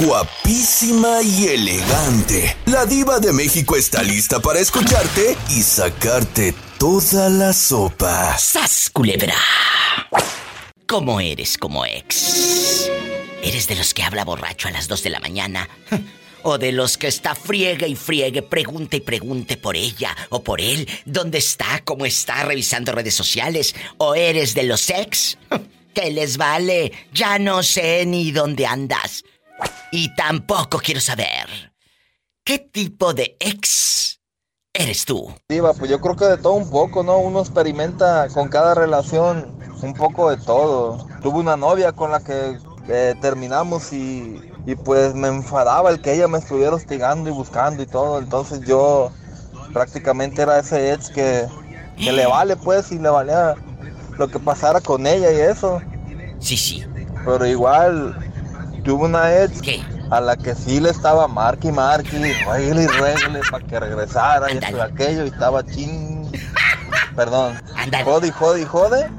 guapísima y elegante. La diva de México está lista para escucharte y sacarte toda la sopa. ¡Sas, culebra! ¿Cómo eres como ex? ¿Eres de los que habla borracho a las 2 de la mañana? ¿O de los que está friegue y friegue, pregunte y pregunte por ella o por él? ¿Dónde está? ¿Cómo está? Revisando redes sociales. ¿O eres de los ex? ¿Qué les vale? Ya no sé ni dónde andas. Y tampoco quiero saber. ¿Qué tipo de ex eres tú? Diva, pues yo creo que de todo un poco, ¿no? Uno experimenta con cada relación un poco de todo. Tuve una novia con la que eh, terminamos y, y pues me enfadaba el que ella me estuviera hostigando y buscando y todo. Entonces yo prácticamente era ese ex que, que le vale pues y le valía lo que pasara con ella y eso. Sí, sí. Pero igual tuve una ex ¿Qué? a la que sí le estaba marque y marque, y regle para que regresara y esto y aquello y estaba chin. Perdón. Ándale. Jode y jode y jode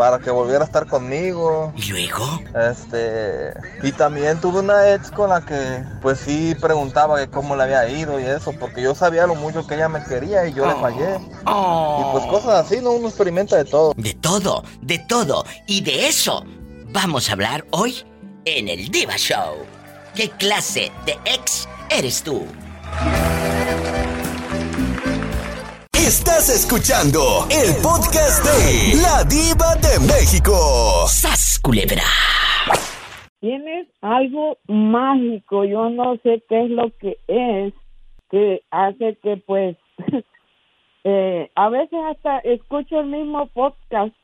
para que volviera a estar conmigo. ¿Y luego? Este, y también tuve una ex con la que pues sí preguntaba que cómo le había ido y eso, porque yo sabía lo mucho que ella me quería y yo le fallé. Oh. Y pues cosas así, ¿no? Uno experimenta de todo. De todo, de todo. Y de eso vamos a hablar hoy en el Diva Show. ¿Qué clase de ex eres tú? Estás escuchando el podcast de La Diva de México. ¡Sas, culebra! Tienes algo mágico, yo no sé qué es lo que es, que hace que pues, eh, a veces hasta escucho el mismo podcast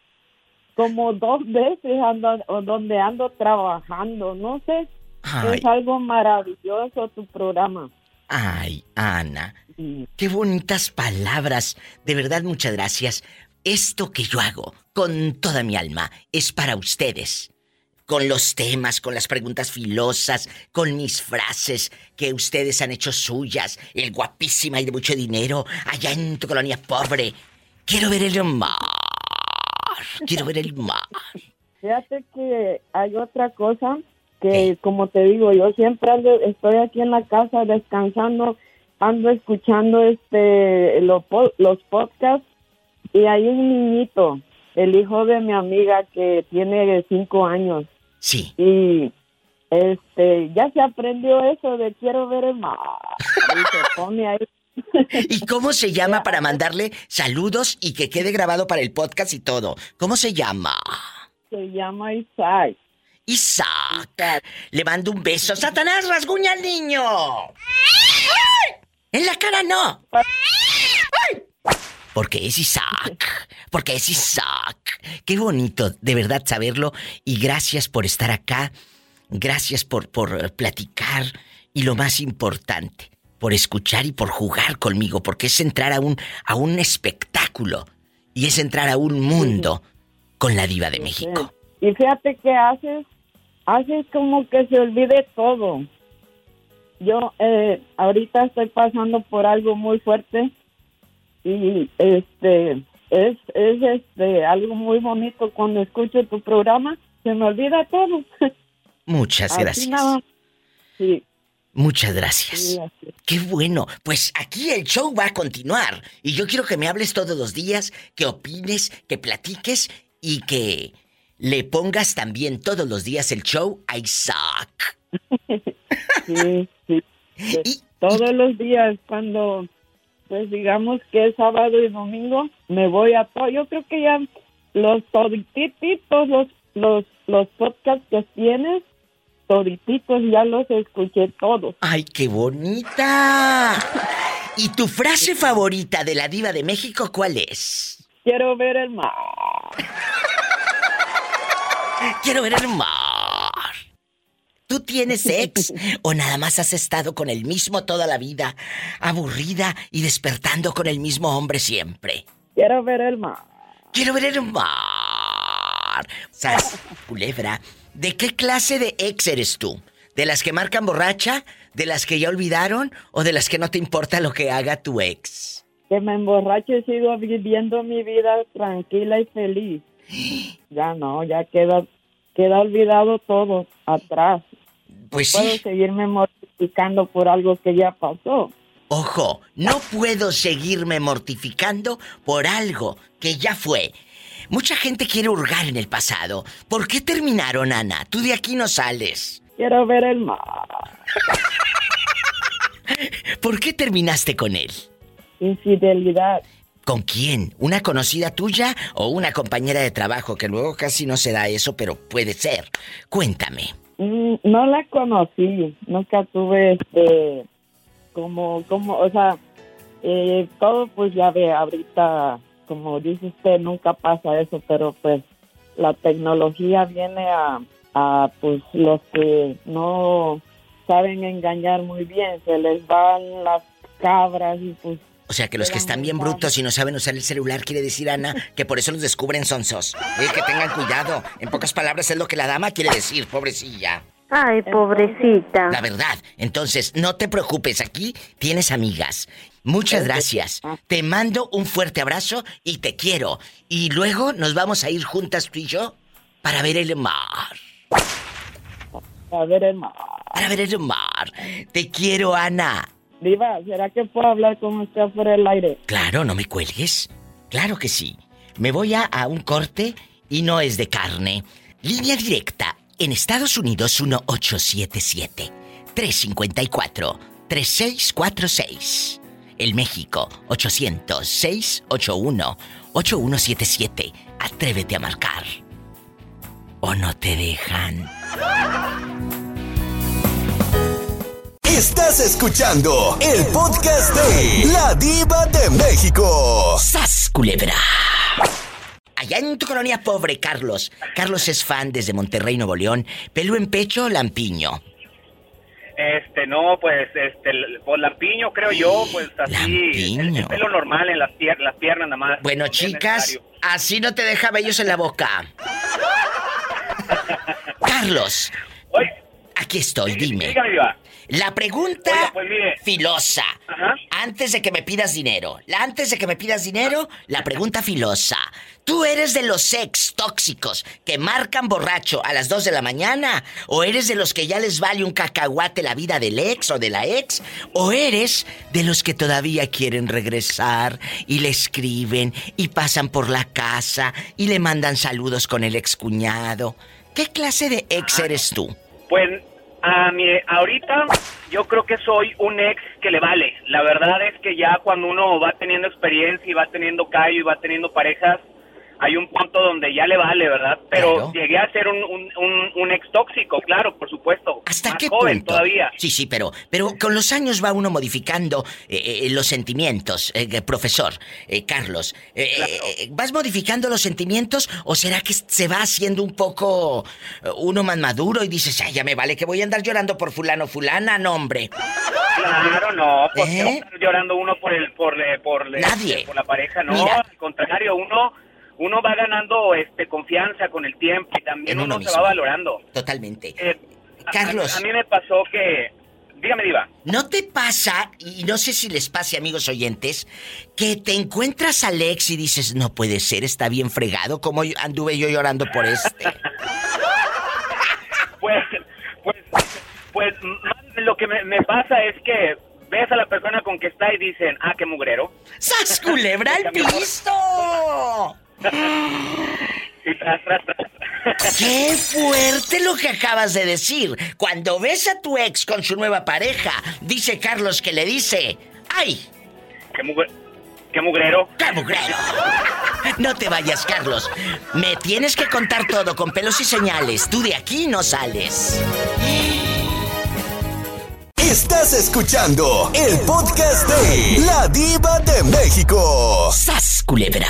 como dos veces ando, donde ando trabajando, no sé, Ay, es algo maravilloso tu programa. ay, Ana. Qué bonitas palabras. De verdad, muchas gracias. Esto que yo hago con toda mi alma es para ustedes. Con los temas, con las preguntas filosas, con mis frases que ustedes han hecho suyas, el guapísima y de mucho dinero, allá en tu colonia pobre. Quiero ver el mar. Quiero ver el mar. Fíjate que hay otra cosa que, como te digo, yo siempre ando- estoy aquí en la casa descansando, ando escuchando este lo po- los podcasts y hay un niñito, el hijo de mi amiga que tiene cinco años Sí. y este ya se aprendió eso de quiero ver el mar y se pone ahí. ¿Y cómo se llama para mandarle saludos y que quede grabado para el podcast y todo? ¿Cómo se llama? Se llama Isaac. Isaac. Isaac. Le mando un beso. ¡Satanás, rasguña al niño! En la cara no. Porque es Isaac. Porque es Isaac. Qué bonito, de verdad, saberlo. Y gracias por estar acá. Gracias por, por platicar. Y lo más importante, por escuchar y por jugar conmigo. Porque es entrar a un, a un espectáculo. Y es entrar a un mundo con la diva de México. Y fíjate que haces, haces como que se olvide todo. Yo eh, ahorita estoy pasando por algo muy fuerte y este es, es este algo muy bonito cuando escucho tu programa, se me olvida todo. Muchas gracias. nada. Sí, Muchas gracias. así. Qué bueno. Pues aquí el show va a continuar. Y yo quiero que me hables todos los días, que opines, que platiques y que le pongas también todos los días el show a Isaac. sí, sí. Y- Todos los días cuando, pues digamos que es sábado y domingo, me voy a todo. Yo creo que ya los todititos, los, los, los podcasts que tienes, todititos ya los escuché todos. ¡Ay, qué bonita! ¿Y tu frase favorita de la diva de México cuál es? Quiero ver el mar. Quiero ver el mar. ¿Tú tienes ex o nada más has estado con el mismo toda la vida, aburrida y despertando con el mismo hombre siempre? Quiero ver el mar. Quiero ver el mar. Sas, culebra, ¿de qué clase de ex eres tú? ¿De las que marcan borracha? ¿De las que ya olvidaron? ¿O de las que no te importa lo que haga tu ex? Que me emborrache y sigo viviendo mi vida tranquila y feliz. Ya no, ya queda, queda olvidado todo atrás. Pues puedo sí. seguirme mortificando por algo que ya pasó. Ojo, no puedo seguirme mortificando por algo que ya fue. Mucha gente quiere hurgar en el pasado. ¿Por qué terminaron, Ana? Tú de aquí no sales. Quiero ver el mar. ¿Por qué terminaste con él? Infidelidad. ¿Con quién? ¿Una conocida tuya o una compañera de trabajo? Que luego casi no se da eso, pero puede ser. Cuéntame. Mm, No la conocí, nunca tuve este, como, como, o sea, eh, todo pues ya ve, ahorita, como dice usted, nunca pasa eso, pero pues la tecnología viene a, a pues los que no saben engañar muy bien, se les van las cabras y pues O sea, que los que están bien brutos y no saben usar el celular, quiere decir, Ana, que por eso los descubren sonsos. Eh, que tengan cuidado. En pocas palabras es lo que la dama quiere decir, pobrecilla. Ay, pobrecita. La verdad. Entonces, no te preocupes, aquí tienes amigas. Muchas gracias. Te mando un fuerte abrazo y te quiero. Y luego nos vamos a ir juntas tú y yo para ver el mar. a ver el mar. Para ver el mar. Te quiero, Ana. Diva, ¿será que puedo hablar con usted por el aire? Claro, no me cuelgues. Claro que sí. Me voy a, a un corte y no es de carne. Línea directa. En Estados Unidos 1877-354-3646. El México 800-681-8177. Atrévete a marcar. ¿O no te dejan? Estás escuchando el podcast de La Diva de México. ¡Sas, culebra! Allá en tu colonia pobre, Carlos. Carlos es fan desde Monterrey, Nuevo León. ¿Pelo en pecho o lampiño? Este, no, pues, este, por lampiño, creo yo, pues así. Lampiño. El, el pelo normal en las, pier- las piernas nada más. Bueno, chicas, así no te deja vellos en la boca. Carlos, Oye, aquí estoy, dime. dígame. La pregunta Oiga, pues, filosa. Ajá. Antes de que me pidas dinero. La antes de que me pidas dinero, la pregunta filosa. ¿Tú eres de los ex tóxicos que marcan borracho a las 2 de la mañana? ¿O eres de los que ya les vale un cacahuate la vida del ex o de la ex? ¿O eres de los que todavía quieren regresar y le escriben y pasan por la casa y le mandan saludos con el excuñado? ¿Qué clase de ex eres tú? Pues, a mi, ahorita yo creo que soy un ex que le vale. La verdad es que ya cuando uno va teniendo experiencia y va teniendo callo y va teniendo parejas, hay un punto donde ya le vale, ¿verdad? Pero Claro. llegué a ser un, un, un- un ex tóxico, claro, por supuesto. ¿Hasta Más qué joven punto? todavía. Sí, sí, pero, pero con los años va uno modificando eh, eh, los sentimientos, eh, profesor eh, Carlos. eh, eh, ¿Vas modificando los sentimientos o será que se va haciendo un poco eh, uno más maduro y dices, ay, ya me vale que voy a andar llorando por fulano, fulana, no, hombre? Claro, no, pues ¿Eh? no estar llorando uno por el por por Nadie. por la pareja, no, Mira. al contrario, uno uno va ganando este confianza con el tiempo y también En uno, uno se va valorando. Totalmente. Eh, Carlos. a, a mí me pasó que dígame diva. ¿No te pasa, y no sé si les pase amigos oyentes, que te encuentras a Alex y dices, no puede ser, está bien fregado, como anduve yo llorando por este? Pues pues pues lo que me, me pasa es que ves a la persona con que está y dicen, "Ah, qué mugrero." ¡Sas culebra al piso! ¡Qué fuerte lo que acabas de decir! Cuando ves a tu ex con su nueva pareja, dice Carlos que le dice, ¡ay! qué mugre- qué mugrero. ¡Qué mugrero! No te vayas, Carlos. Me tienes que contar todo con pelos y señales. Tú de aquí no sales. Estás escuchando el podcast de La Diva de México. ¡Sas, culebra!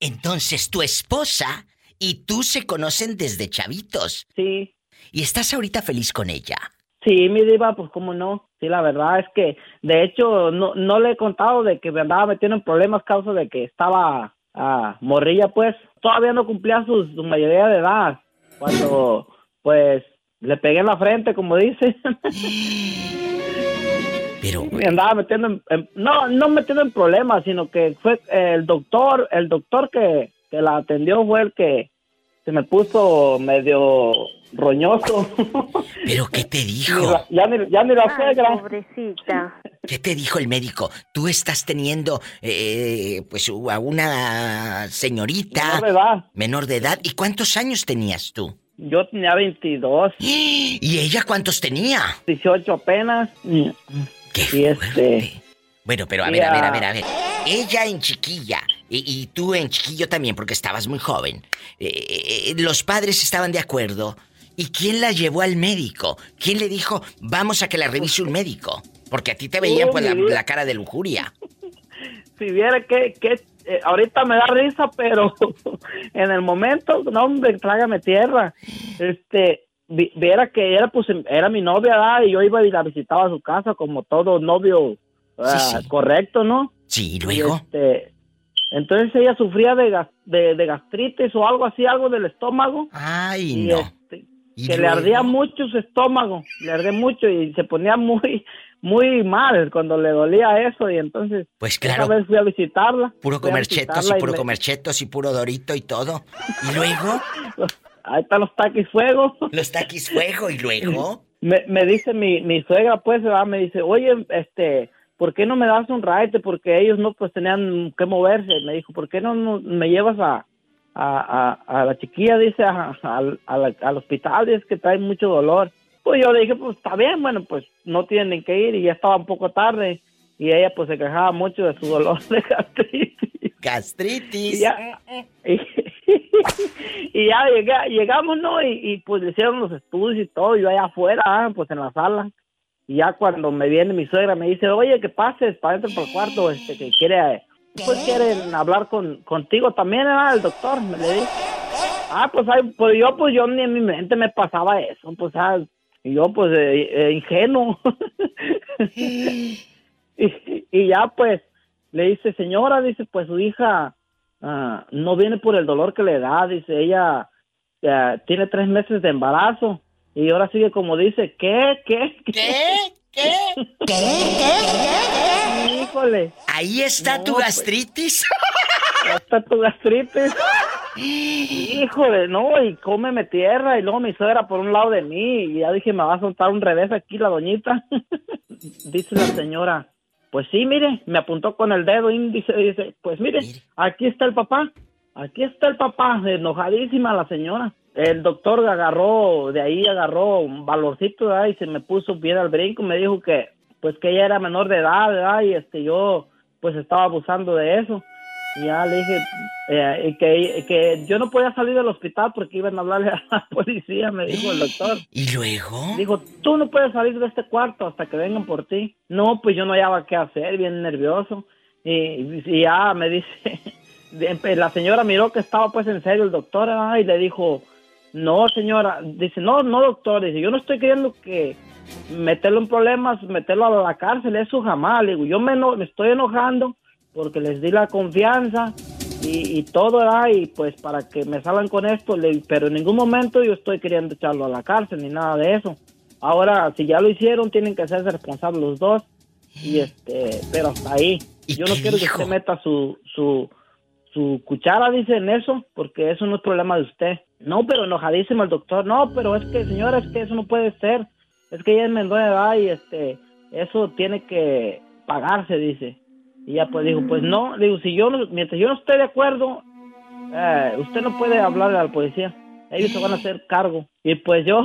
Entonces tu esposa y tú se conocen desde chavitos. Sí, Y estás ahorita feliz con ella. sí, mi diva, pues cómo no. Sí, la verdad es que, de hecho, no, no le he contado de que me andaba metiendo en problemas causa de que estaba ah, morrilla, pues. Todavía no cumplía su, su mayoría de edad. Cuando, pues, le pegué en la frente, como dice. Pero, me andaba metiendo en, en- no no metiendo en problemas sino que fue el doctor el doctor que, que la atendió fue el que se me puso medio roñoso. ¿Pero qué te dijo? ya, ni, ya ni la Ay, suegra. pobrecita. ¿Qué te dijo el médico? Tú estás teniendo, eh, pues, a una señorita Menor de edad. menor de edad. ¿Y cuántos años tenías tú? Yo tenía 22, ¿Y ella cuántos tenía? 18 apenas. ¡Qué Y este-! Bueno, pero a ver, a ver, a ver, a ver. Ella en chiquilla y, y tú en chiquillo también, porque estabas muy joven. Eh, eh, los padres estaban de acuerdo. ¿Y quién la llevó al médico? ¿Quién le dijo, vamos a que la revise un médico? Porque a ti te veían pues la, cara de lujuria. Si viera que, que eh, ahorita me da risa, pero en el momento, no, hombre, trágame tierra. Este, viera que era, pues, era mi novia, ¿verdad? y yo iba y la visitaba a su casa como todo novio Sí, sí. correcto, ¿no? Sí, luego. este, entonces ella sufría de, gas- de, de gastritis o algo así, algo del estómago. Ay, y no. este, ¿Y que le ardía mucho su estómago, le ardía mucho y se ponía muy, muy mal cuando le dolía eso y entonces Pues claro, vez fui a visitarla. puro comer chetos y puro me- comer chetos y puro dorito y todo. Y luego, Ahí están los taquis fuego. los taquis fuego y luego. Me, me dice mi, mi suegra, pues, ¿verdad? me dice, oye, este, ¿por qué no me das un ride? Porque ellos no, pues, tenían que moverse. Me dijo, ¿por qué no, no me llevas a, a, a, a la chiquilla, dice, a la- al hospital? Dice que trae mucho dolor. Pues yo le dije, pues, está bien, bueno, pues, no tienen que ir y ya estaba un poco tarde. Y ella, pues, se quejaba mucho de su dolor de gastritis. Y Gastritis. ya, y, y ya llegué- llegamos, ¿no? Y, y, pues le hicieron los estudios y todo, yo allá afuera, ah, pues en la sala. Y ya cuando me viene mi suegra me dice, oye, que pases para adentro por el cuarto, este, que quiere, pues quieren hablar con, contigo también, era el doctor, me le dice. Ah, pues, ay, pues yo, pues yo ni en mi mente me pasaba eso, pues, ah, y yo, pues, eh, eh, ingenuo. y, y ya, pues, le dice, señora, dice, pues su hija ah, no viene por el dolor que le da, dice, ella eh, tiene tres meses de embarazo y ahora sigue como dice, ¿qué? ¿Qué? ¿Qué? ¿Qué? Híjole, Ahí está No, tu pues. gastritis. ahí está tu gastritis. Híjole, no, y cómeme tierra y luego mi suegra por un lado de mí y ya dije, me va a soltar un revés aquí la doñita. dice la señora, pues sí, mire, me apuntó con el dedo índice y dice, pues mire, Mire. aquí está el papá, aquí está el papá, enojadísima la señora. El doctor agarró, de ahí agarró un valorcito, ¿verdad? Y se me puso bien al brinco, me dijo que, pues que ella era menor de edad, ¿verdad? Y este, yo, pues estaba abusando de eso. Ya le dije eh, y que, que yo no podía salir del hospital porque iban a hablarle a la policía, me dijo el doctor. ¿Y luego? Dijo, tú no puedes salir de este cuarto hasta que vengan por ti. No, pues yo no hallaba qué hacer, bien nervioso. Y, y ya me dice, de- la señora miró que estaba pues en serio el doctor ah, y le dijo, no señora, dice, no, no doctor, dice, yo no estoy queriendo que meterlo en problemas, meterlo a la cárcel, eso jamás. Le digo, yo me, me estoy enojando porque les di la confianza y, y todo, ¿verdad? y pues para que me salgan con esto, le- pero en ningún momento yo estoy queriendo echarlo a la cárcel ni nada de eso. Ahora, si ya lo hicieron, tienen que hacerse responsables los dos, y este, pero hasta ahí. ¿Y Yo no quiero dijo? que usted meta su, su, su cuchara, dice, en eso, porque eso no es problema de usted. No, pero enojadísimo el doctor. No, pero es que, señora, es que eso no puede ser. Es que ella es menor de edad y este, eso tiene que pagarse, dice. Y ya pues dijo, pues no, le digo, si yo mientras yo no esté de acuerdo, eh, usted no puede hablarle al policía. Ellos se van a hacer cargo. Y pues yo,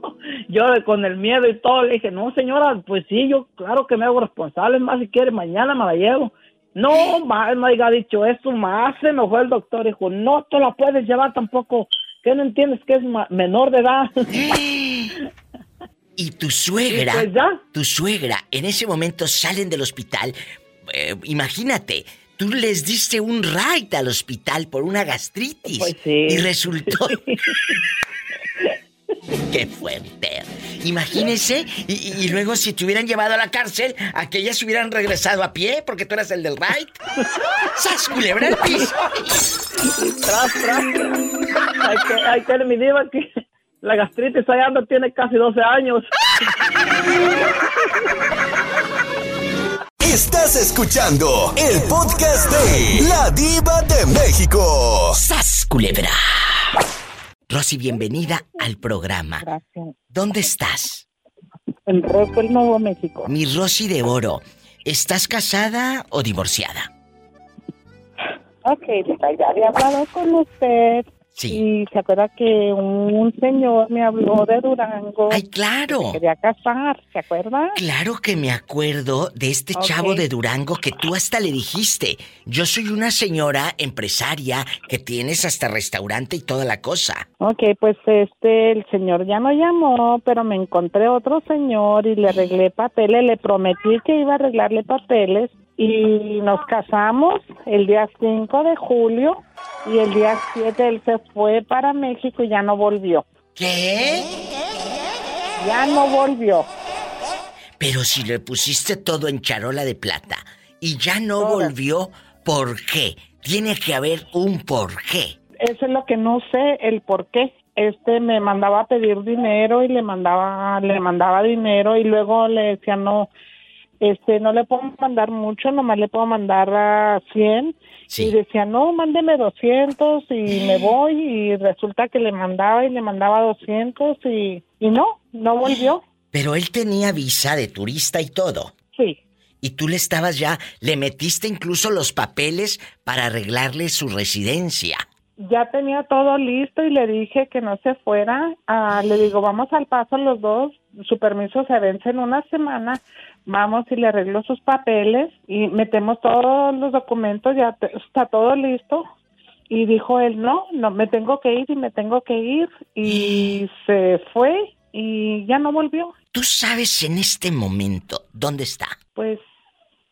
yo con el miedo y todo, le dije, no señora, pues sí, yo claro que me hago responsable, es más si quiere, mañana me la llevo. No, más no haya dicho eso, más se enojó el doctor, dijo, no te la puedes llevar tampoco, que no entiendes que es menor de edad. Y tu suegra, Y pues ya. tu suegra, en ese momento salen del hospital. Eh, imagínate, tú les diste un ride al hospital por una gastritis. Pues sí. Y resultó. ¡Qué fuerte! Imagínese, y, luego si te hubieran llevado a la cárcel, aquellas hubieran regresado a pie porque tú eras el del ride. ¡Sas culebra al piso! tras, tras. Hay que, hay que mi diva que la gastritis allá anda, tiene casi 12 años. Estás escuchando el podcast de La Diva de México. ¡Sas culebra! Rosy, bienvenida al programa. Gracias. ¿Dónde estás? En Roswell, Nuevo México. Mi Rosy de Oro. ¿Estás casada o divorciada? Ok, ya había hablado con usted. Sí. Y se acuerda que un señor me habló de Durango. ¡Ay, claro! Me quería casar, ¿se acuerda? Claro que me acuerdo de este Ok. chavo de Durango que tú hasta le dijiste, yo soy una señora empresaria que tienes hasta restaurante y toda la cosa. Ok, pues este, el señor ya no llamó, pero me encontré otro señor y le arreglé papeles, le prometí que iba a arreglarle papeles y nos casamos el día 5 de julio y el día 7 él se fue para México y ya no volvió. ¿Qué? Ya no volvió. Pero si le pusiste todo en charola de plata y ya no volvió, ¿por qué? Tiene que haber un porqué. Eso es lo que no sé el por qué. Este me mandaba a pedir dinero y le mandaba le mandaba dinero y luego le decía no este no le puedo mandar mucho, nomás le puedo mandar a 100 Sí. y decía, "No, mándeme 200 y me voy" y resulta que le mandaba y le mandaba 200 y y no, no volvió. Pero él tenía visa de turista y todo. Sí. Y tú le estabas ya, le metiste incluso los papeles para arreglarle su residencia. ya tenía todo listo y le dije que no se fuera. Ah, le digo, vamos al paso los dos, su permiso se vence en una semana, vamos y le arreglo sus papeles y metemos todos los documentos, ya te- está todo listo. Y dijo él, no, no, me tengo que ir y me tengo que ir. Y se fue y ya no volvió. ¿Tú sabes en este momento dónde está? Pues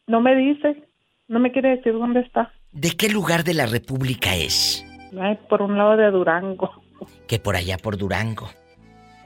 no me dice, no me quiere decir dónde está. ¿De qué lugar de la República es? Ay, por un lado de Durango, Que por allá por Durango.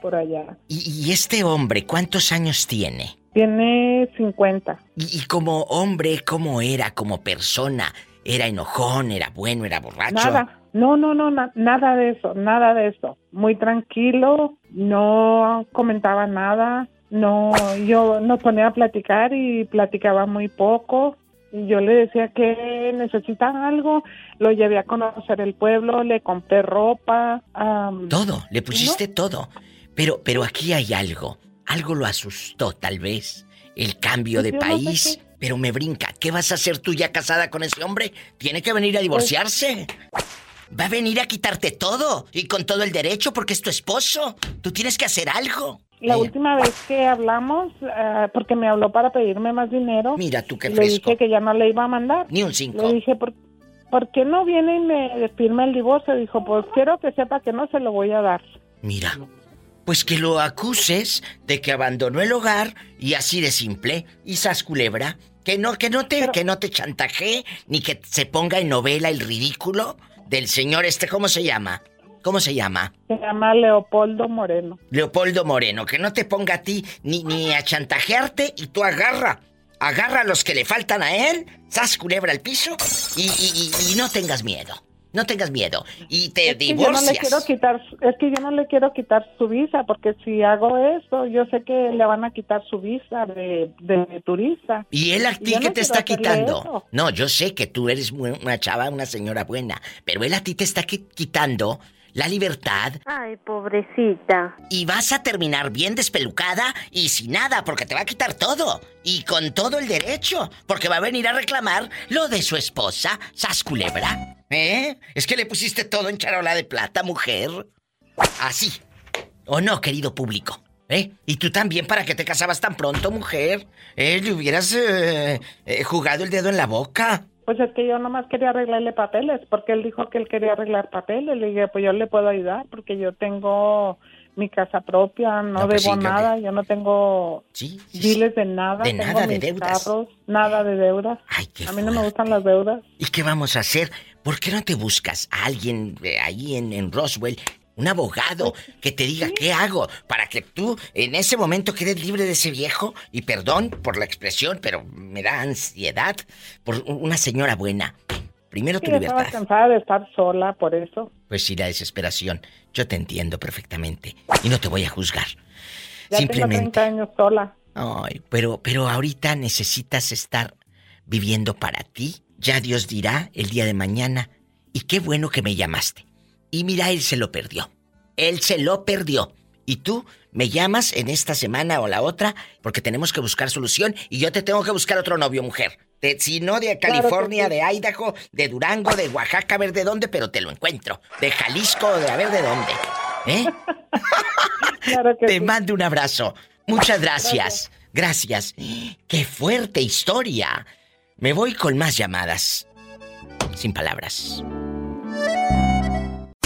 por allá. ¿Y, y este hombre cuántos años tiene? Tiene 50. Y, y como hombre, ¿cómo era como persona? ¿Era enojón? ¿Era bueno? ¿Era borracho? Nada, no, no, no, na- nada de eso, nada de eso. Muy tranquilo, no comentaba nada, no, yo nos ponía a platicar y platicaba muy poco. Y yo le decía que necesitan algo, lo llevé a conocer el pueblo, le compré ropa. am, Todo, le pusiste todo. Pero, pero aquí hay algo. Algo lo asustó, tal vez. El cambio de Yo no sé país. Pero me brinca. ¿Qué vas a hacer tú ya casada con ese hombre? Tiene que venir a divorciarse. Va a venir a quitarte todo. Y con todo el derecho porque es tu esposo. Tú tienes que hacer algo. La última vez que hablamos, ah, porque me habló para pedirme más dinero, Mira tú qué le fresco. dije que ya no le iba a mandar. Ni un cinco. Le dije, ¿por, ¿por qué no viene y me firma el divorcio? Dijo, pues quiero que sepa que no se lo voy a dar. Mira. Pues que lo acuses de que abandonó el hogar y así de simple. Y sas culebra. Que no, que no te, Pero- que no te chantaje, ni que se ponga en novela el ridículo del señor este, ¿cómo se llama? ¿Cómo se llama? Se llama Leopoldo Moreno. Leopoldo Moreno, que no te ponga a ti ni, ni a chantajearte y tú agarra. Agarra a los que le faltan a él, sas culebra al piso y, y- y- y no tengas miedo. No tengas miedo. Y te Es que yo no divorcias. le quiero quitar, es que yo no le quiero quitar su visa, porque si hago eso, yo sé que le van a quitar su visa de, de turista. ¿Y él a ti qué no te está quitando? eso. No, yo sé que tú eres una chava, una señora buena, pero él a ti te está qui- quitando la libertad Ay, pobrecita. y vas a terminar bien despelucada y sin nada porque te va a quitar todo y con todo el derecho porque va a venir a reclamar lo de su esposa, Sas Culebra. ¿Eh? Es que le pusiste todo en charola de plata, mujer. Así. ¿O no, querido público? ¿Eh? Y tú también, ¿para qué te casabas tan pronto, mujer? ¿Eh? Le hubieras eh, eh, jugado el dedo en la boca. Pues es que yo nomás quería arreglarle papeles, porque él dijo que él quería arreglar papeles. Le dije, pues yo le puedo ayudar, porque yo tengo mi casa propia, no, No, pues debo sí, nada, yo no tengo Sí, de nada, De tengo nada, de deudas. carros, nada de deudas. Ay, qué A mí no me gustan las deudas. ¿Y qué vamos a hacer? ¿Por qué no te buscas a alguien eh, ahí en, en Roswell, un abogado, que te diga qué hago para que tú en ese momento quedes libre de ese viejo? Y perdón por la expresión, pero me da ansiedad por una señora buena. Primero Sí, tu estaba libertad. cansada de estar sola, por eso. Pues sí, la desesperación. Yo te entiendo perfectamente. Y no te voy a juzgar. Ya Simplemente. tengo 30 años sola. Ay, pero, pero ahorita necesitas estar viviendo para ti. Ya Dios dirá el día de mañana. Y qué bueno que me llamaste. Y mira, él se lo perdió. Él se lo perdió. Y tú me llamas en esta semana o la otra porque tenemos que buscar solución y yo te tengo que buscar otro novio, mujer. si no de California, de Idaho, de Durango, de Oaxaca, a ver de dónde, pero te lo encuentro. De Jalisco, de a ver de dónde. ¿Eh? te mando un abrazo. Muchas gracias. gracias. Qué fuerte historia. Me voy con más llamadas. Sin palabras.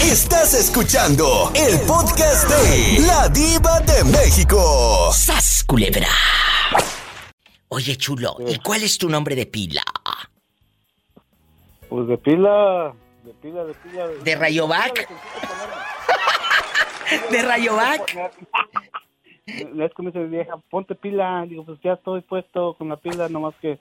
Estás escuchando el podcast de La Diva de México. ¡Sas, culebra! Oye, chulo, ¿y cuál es tu nombre de pila? Pues de pila, de pila, de pila. ¿De, Rayovac? ¿De Rayovac? Es que me dice vieja, ponte pila. Digo, pues ya estoy puesto con la pila, nomás que.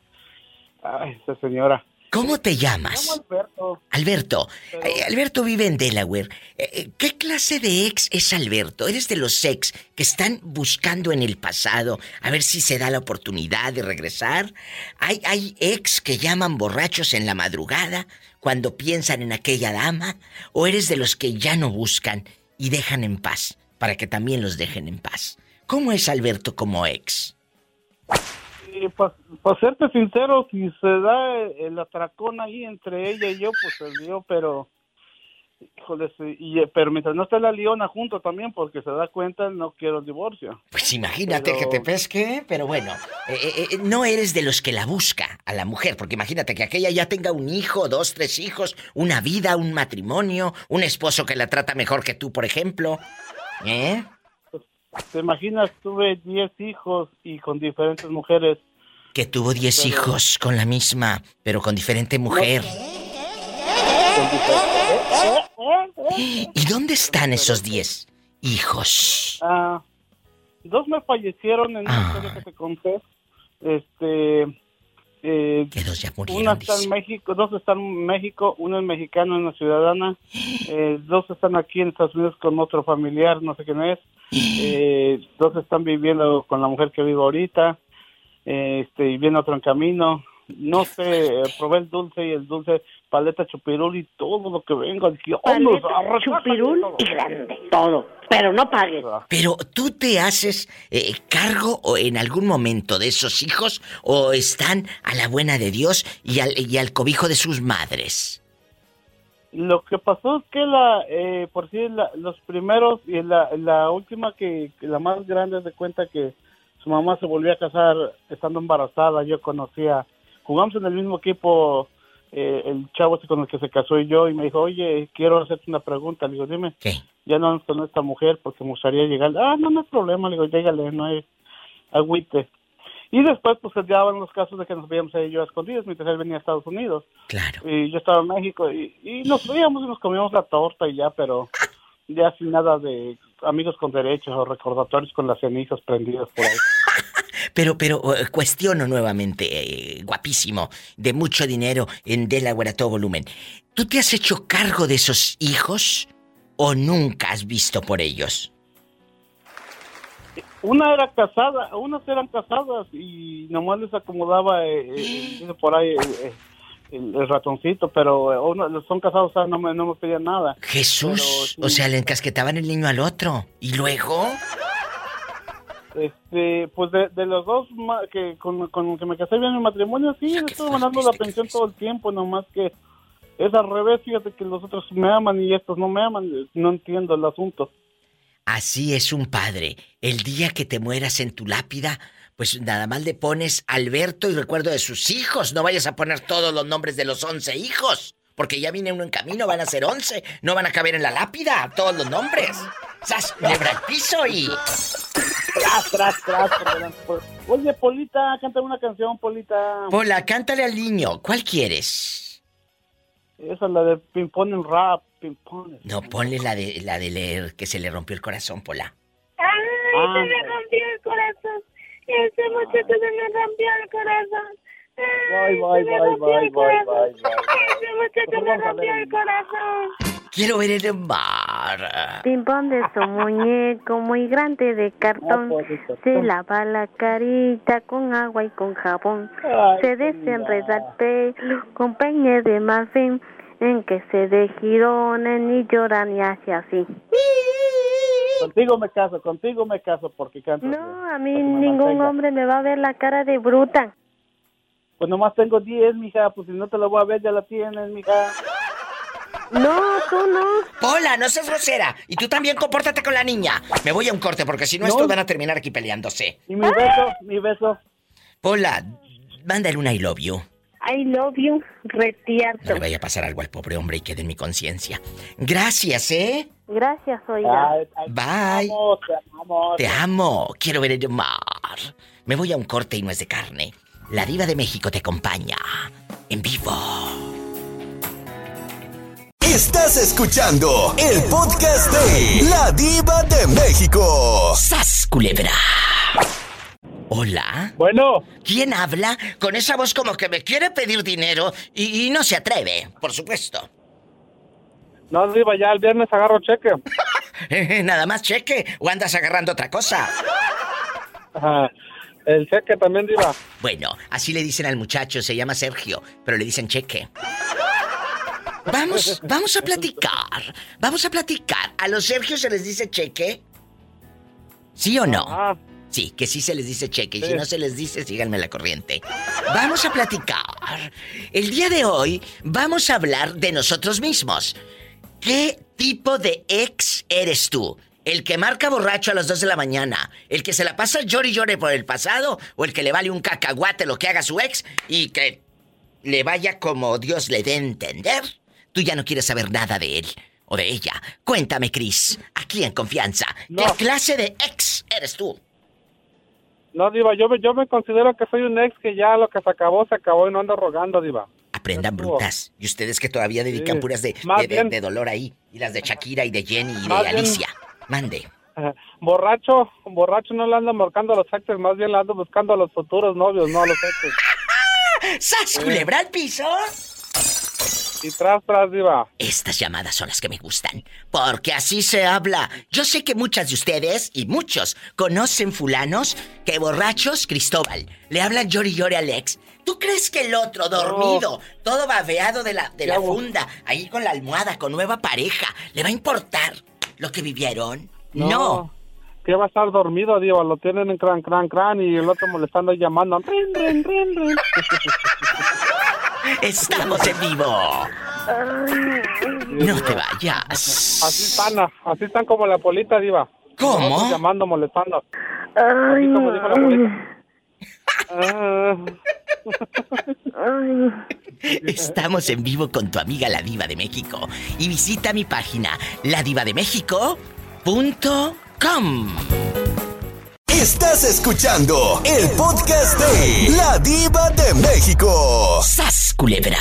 Ay, esa señora. ¿Cómo te llamas? Alberto. Alberto. Eh, Alberto vive en Delaware. Eh, eh, ¿Qué clase de ex es Alberto? ¿Eres de los ex que están buscando en el pasado a ver si se da la oportunidad de regresar? ¿Hay, hay ex que llaman borrachos en la madrugada cuando piensan en aquella dama? ¿O eres de los que ya no buscan y dejan en paz para que también los dejen en paz? ¿Cómo es Alberto como ex? Para serte sincero, si se da el atracón ahí entre ella y yo, pues se dio, pero híjole, y, pero mientras no esté la leona junto también, porque se da cuenta, no quiero el divorcio. Pues imagínate que te pesque, pero bueno, eh, eh, eh, no eres de los que la busca a la mujer, porque imagínate que aquella ya tenga un hijo, dos, tres hijos, una vida, un matrimonio, un esposo que la trata mejor que tú, por ejemplo. ¿Eh? ¿Te imaginas? Tuve 10 hijos y con diferentes mujeres. Que tuvo 10 hijos con la misma, pero con diferente mujer. ¿Y dónde están esos 10 hijos? Ah, dos me fallecieron en la historia que te conté. Este. Eh, que dos ya murieron. Una está en México, dos están en México, uno es mexicano, una ciudadana. Eh, dos están aquí en Estados Unidos con otro familiar, no sé quién es. Eh, dos están viviendo con la mujer que vivo ahorita, este, y viene otro en camino. No sé, probé el dulce y el dulce, paleta chupirul y todo lo que venga. Paleta chupirul y grande, todo. Pero no pagues. Pero tú te haces eh, cargo o en algún momento de esos hijos o están a la buena de Dios y al, y al cobijo de sus madres. Lo que pasó es que la, eh, por si los primeros y la, la última que, la más grande de cuenta que su mamá se volvió a casar estando embarazada, yo conocía, jugamos en el mismo equipo, eh, el chavo con el que se casó y yo, y me dijo, oye, quiero hacerte una pregunta, le digo, dime, ya no con esta mujer porque me gustaría llegar, ah, no, no hay problema, le digo, llégale, no hay agüite. Y después, pues, se daban los casos de que nos veíamos ahí yo a escondidas mientras él venía a Estados Unidos. Claro. Y yo estaba en México y, y nos veíamos y nos comíamos la torta y ya, pero ya sin nada de amigos con derechos o recordatorios con las cenizas prendidas por ahí. Pero, pero eh, cuestiono nuevamente, eh, guapísimo, de mucho dinero en Delaware a todo volumen. ¿Tú te has hecho cargo de esos hijos o nunca has visto por ellos? Una era casada, unas eran casadas y nomás les acomodaba eh, por ahí el, ratoncito, pero son casados, o sea, no me, no me pedían nada. Jesús, o sea, le encasquetaban el niño al otro. ¿Y luego? Este, pues de, los dos que con, con que me casé bien en el matrimonio, sí, estuve mandando la pensión todo el tiempo, nomás que es al revés, fíjate que los otros me aman y estos no me aman, no entiendo el asunto. Así es un padre. El día que te mueras en tu lápida, pues nada más le pones Alberto y recuerdo de sus hijos. No vayas a poner todos los nombres de los once hijos. Porque ya viene uno en camino, van a ser once. No van a caber en la lápida todos los nombres. ¡Sas! Lebra el piso y. Tras, tras, tras. Oye, Polita, cántale una canción, Polita. Pola, cántale al niño. ¿Cuál quieres? Esa, la de ping-pong en rap. Ping no, ponle la de, la de leer que se le rompió el corazón, Pola. ¡Ay, ah, se me rompió el corazón! Ese muchacho se me rompió el corazón. Bye, bye, bye, bye, bye, bye, muchacho me rompió el corazón. Quiero ver el mar. Pimpón de su muñeco muy grande de cartón. Se lava la carita con agua y con jabón. Se desenreda el pelo con peine de marfil. En que se de girones ni lloran y hace así. Contigo me caso, contigo me caso porque cantas. No, a mí ningún mantenga. hombre me va a ver la cara de bruta. Pues nomás tengo 10, mija, pues si no te lo voy a ver ya la tienes, mija. No, tú no. Pola, no seas grosera. Y tú también compórtate con la niña. Me voy a un corte porque si no, No. estos van a terminar aquí peleándose. Y mi beso, mi beso. Pola, mándale un I love you. I love you, No retierto. le vaya a pasar algo al pobre hombre y quede en mi conciencia. Gracias, ¿eh? Gracias, oiga. Ay, Bye. Te amo, te amo. Te amo. Quiero ver el mar. Me voy a un corte y no es de carne. La diva de México te acompaña. En vivo. Estás escuchando el podcast de La Diva de México. ¡Sas, culebra! Hola. Bueno, ¿Quién habla con esa voz como que me quiere pedir dinero y, y no se atreve? Por supuesto. no, Diva, ya el viernes agarro cheque. Nada más cheque o andas agarrando otra cosa. Ajá. El cheque también, Diva. Bueno, así le dicen al muchacho, se llama Sergio, pero le dicen cheque. Vamos, vamos a platicar. Vamos a platicar. ¿A los Sergio se les dice cheque? ¿Sí o no? Ah, Sí, que sí se les dice cheque. Y Sí. si no se les dice, síganme la corriente. Vamos a platicar. El día de hoy vamos a hablar de nosotros mismos. ¿Qué tipo de ex eres tú? ¿El que marca borracho a las 2 de la mañana? ¿El que se la pasa llore y llore por el pasado? ¿O el que le vale un cacahuate lo que haga su ex y que le vaya como Dios le dé a entender? Tú ya no quieres saber nada de él o de ella. Cuéntame, Chris, aquí en confianza. No. ¿Qué clase de ex eres tú? no, Diva, yo me, yo me considero que soy un ex que ya lo que se acabó, se acabó y no ando rogando, Diva. Aprendan brutas. Y ustedes que todavía dedican Sí. puras de, de, de- bien- de dolor ahí. Y las de Shakira y de Jenny y de bien- Alicia. Mande. Borracho, borracho no le ando marcando a los exes, más bien le ando buscando a los futuros novios, no a los exes. ¡Sas, culebra al piso! Y tras, tras, Diva. Estas llamadas son las que me gustan, porque así se habla. Yo sé que muchas de ustedes y muchos conocen fulanos que borrachos, Cristóbal, le hablan llori llori al ex. ¿Tú crees que el otro, dormido, todo babeado de la, de la funda, ahí con la almohada, con nueva pareja, le va a importar lo que vivieron? No. ¿Qué va a estar dormido, Diva? Lo tienen en cran, cran, cran y el otro molestando y llamando. Rin, rin, rin, rin. Estamos en vivo. No te vayas. Así están, así están como la polita, Diva. ¿Cómo? Llamando, molestando. Así como dijo la polita. Ah. Estamos en vivo con tu amiga la diva de México y visita mi página ladivademéxico.com. Estás escuchando el podcast de La Diva de México. ¡Sas, culebra!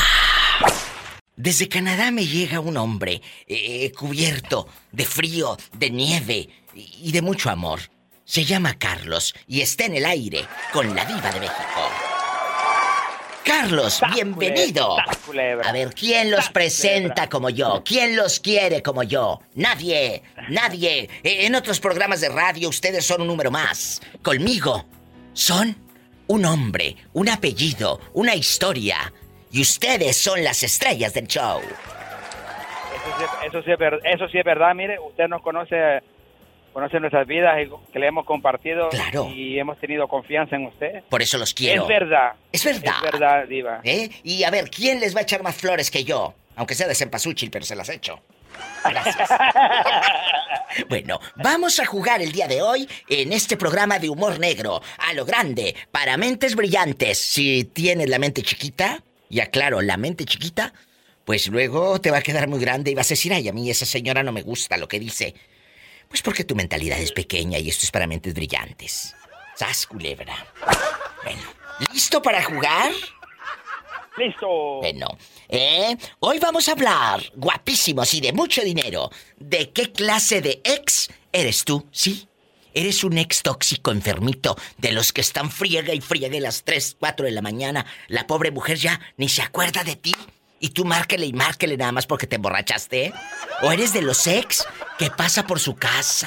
Desde Canadá me llega un hombre eh, cubierto de frío, de nieve y de mucho amor. Se llama Carlos y está en el aire con la diva de México. Carlos, bienvenido. A ver, ¿quién los presenta como yo? ¿Quién los quiere como yo? Nadie, nadie. Eh, En otros programas de radio ustedes son un número más. Conmigo son un hombre, un apellido, una historia. Y ustedes son las estrellas del show. Eso sí, eso sí es verdad, mire, usted nos conoce, conoce nuestras vidas y que le hemos compartido Claro. y hemos tenido confianza en usted. Por eso los quiero. Es verdad. Es verdad. Es verdad, Diva. ¿Eh? Y a ver, ¿quién les va a echar más flores que yo? Aunque sea de cempasúchil, pero se las echo. Gracias. bueno, vamos a jugar el día de hoy en este programa de humor negro, a lo grande, para mentes brillantes. Si tienes la mente chiquita, y aclaro, la mente chiquita, pues luego te va a quedar muy grande y vas a decir, ay, a mí esa señora no me gusta lo que dice. Pues porque tu mentalidad es pequeña y esto es para mentes brillantes. ¡Sas, culebra! Bueno, ¿listo para jugar? Listo. Bueno, ¿eh? Hoy vamos a hablar, guapísimos y de mucho dinero, de qué clase de ex eres tú, ¿sí? Eres un ex tóxico enfermito, de los que están friega y friegue las 3, 4 de la mañana. La pobre mujer ya ni se acuerda de ti. Y tú márquele y márquele nada más porque te emborrachaste. O eres de los ex que pasa por su casa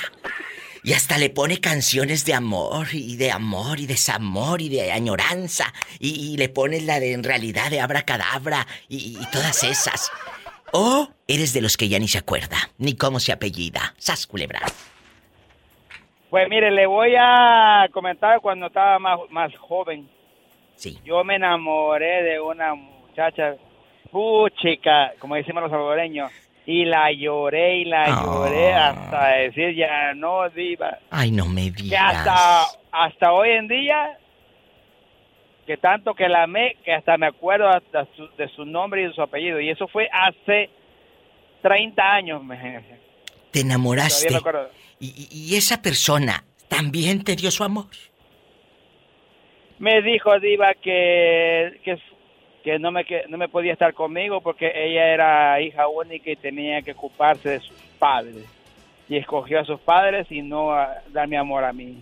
y hasta le pone canciones de amor y de amor y desamor y de añoranza. Y, y le pones la de en realidad de abracadabra y, y todas esas. O eres de los que ya ni se acuerda, ni cómo se apellida. Sas culebra. Pues mire, le voy a comentar cuando estaba más, más joven. Sí. Yo me enamoré de una muchacha, puchica, como decimos los salvadoreños, y la lloré y la Ah. lloré hasta decir ya no diva. Ay, no me Que digas. hasta, hasta hoy en día, que tanto que la amé, que hasta me acuerdo hasta su- de su nombre y de su apellido. Y eso fue hace 30 años. Te enamoraste. Me acuerdo. Y- y esa persona también te dio su amor. Me dijo Diva que, que, que no me que no me podía estar conmigo porque ella era hija única y tenía que ocuparse de sus padres. Y escogió a sus padres y no a darme amor a mí.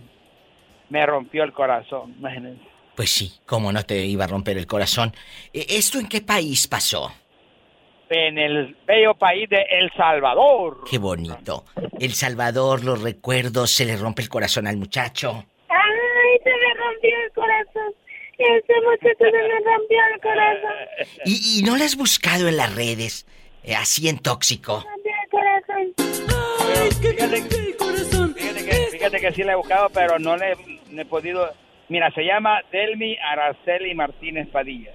Me rompió el corazón, imagínense. Pues sí, cómo no te iba a romper el corazón. Eh, ¿Esto en qué país pasó? En el bello país de El Salvador. Qué bonito. El Salvador, los recuerdos, se le rompe el corazón al muchacho. Corazón. Ese muchacho se me rompió el corazón. ¿Y, y no la has buscado en las redes? eh, así en tóxico. Rompió el corazón. Fíjate, fíjate que, fíjate que sí la he buscado, pero no le, no he podido... Mira, se llama Delmi Araceli Martínez Padilla.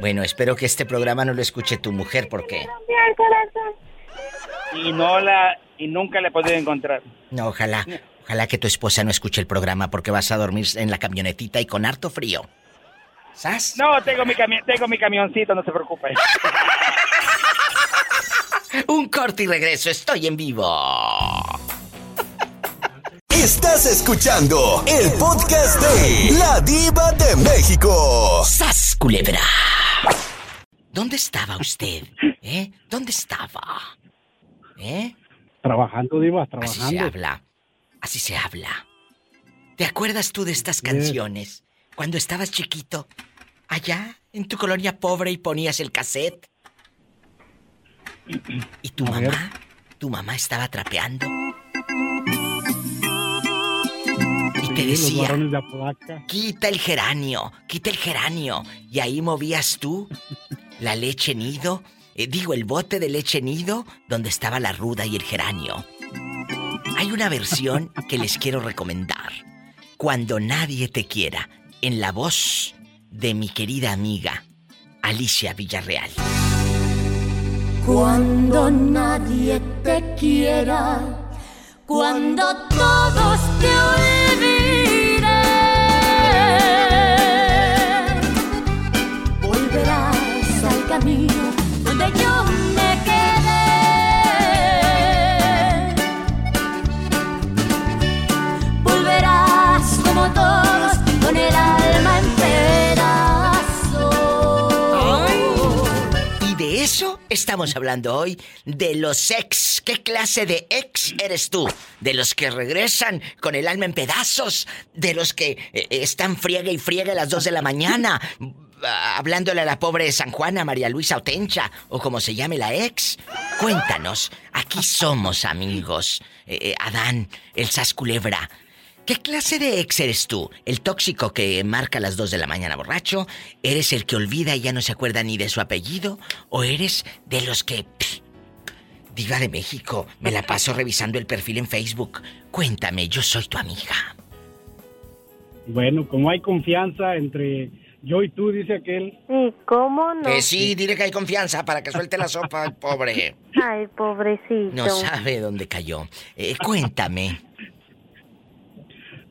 Bueno, espero que este programa no lo escuche tu mujer porque... Rompió el corazón. Y no la... Y nunca la he podido encontrar. No, ojalá, ojalá que tu esposa no escuche el programa porque vas a dormir en la camionetita y con harto frío. ¿Sas? No, tengo mi, cami- tengo mi camioncito, no se preocupe. Un corte y regreso, estoy en vivo. Estás escuchando el podcast de La Diva de México. ¡Sas, culebra! ¿Dónde estaba usted? ¿Eh? ¿Dónde estaba? ¿Eh? Trabajando, Diva, Así se trabajando. habla. Así se habla. ¿Te acuerdas tú de estas canciones cuando estabas chiquito? Allá, en tu colonia pobre y ponías el cassette. ¿Y tu mamá? ¿Tu mamá estaba trapeando? Y te decía, quita el geranio, quita el geranio. Y ahí movías tú la leche nido, eh, digo, el bote de leche nido donde estaba la ruda y el geranio. Hay una versión que les quiero recomendar. Cuando nadie te quiera, en la voz de mi querida amiga Alicia Villarreal. Cuando nadie te quiera, cuando todos te olviden, volverás al camino estamos hablando hoy, de los ex. ¿Qué clase de ex eres tú? ¿De los que regresan con el alma en pedazos? ¿De los que eh, están friega y friega a las 2 de la mañana? Hablándole a la pobre San Juana, María Luisa Otencha, o como se llame la ex. Cuéntanos, aquí somos amigos. Eh, eh, Adán, el Sas Culebra. ¿Qué clase de ex eres tú? ¿El tóxico que marca a las 2 de la mañana borracho? ¿Eres el que olvida y ya no se acuerda ni de su apellido? ¿O eres de los que... pff, Diva de México, me la paso revisando el perfil en Facebook. Cuéntame, yo soy tu amiga. Bueno, como hay confianza entre yo y tú, dice aquel. ¿Y cómo no? Que sí, dile que hay confianza para que suelte la sopa, el pobre. Ay, pobrecito. No sabe dónde cayó. Eh, cuéntame.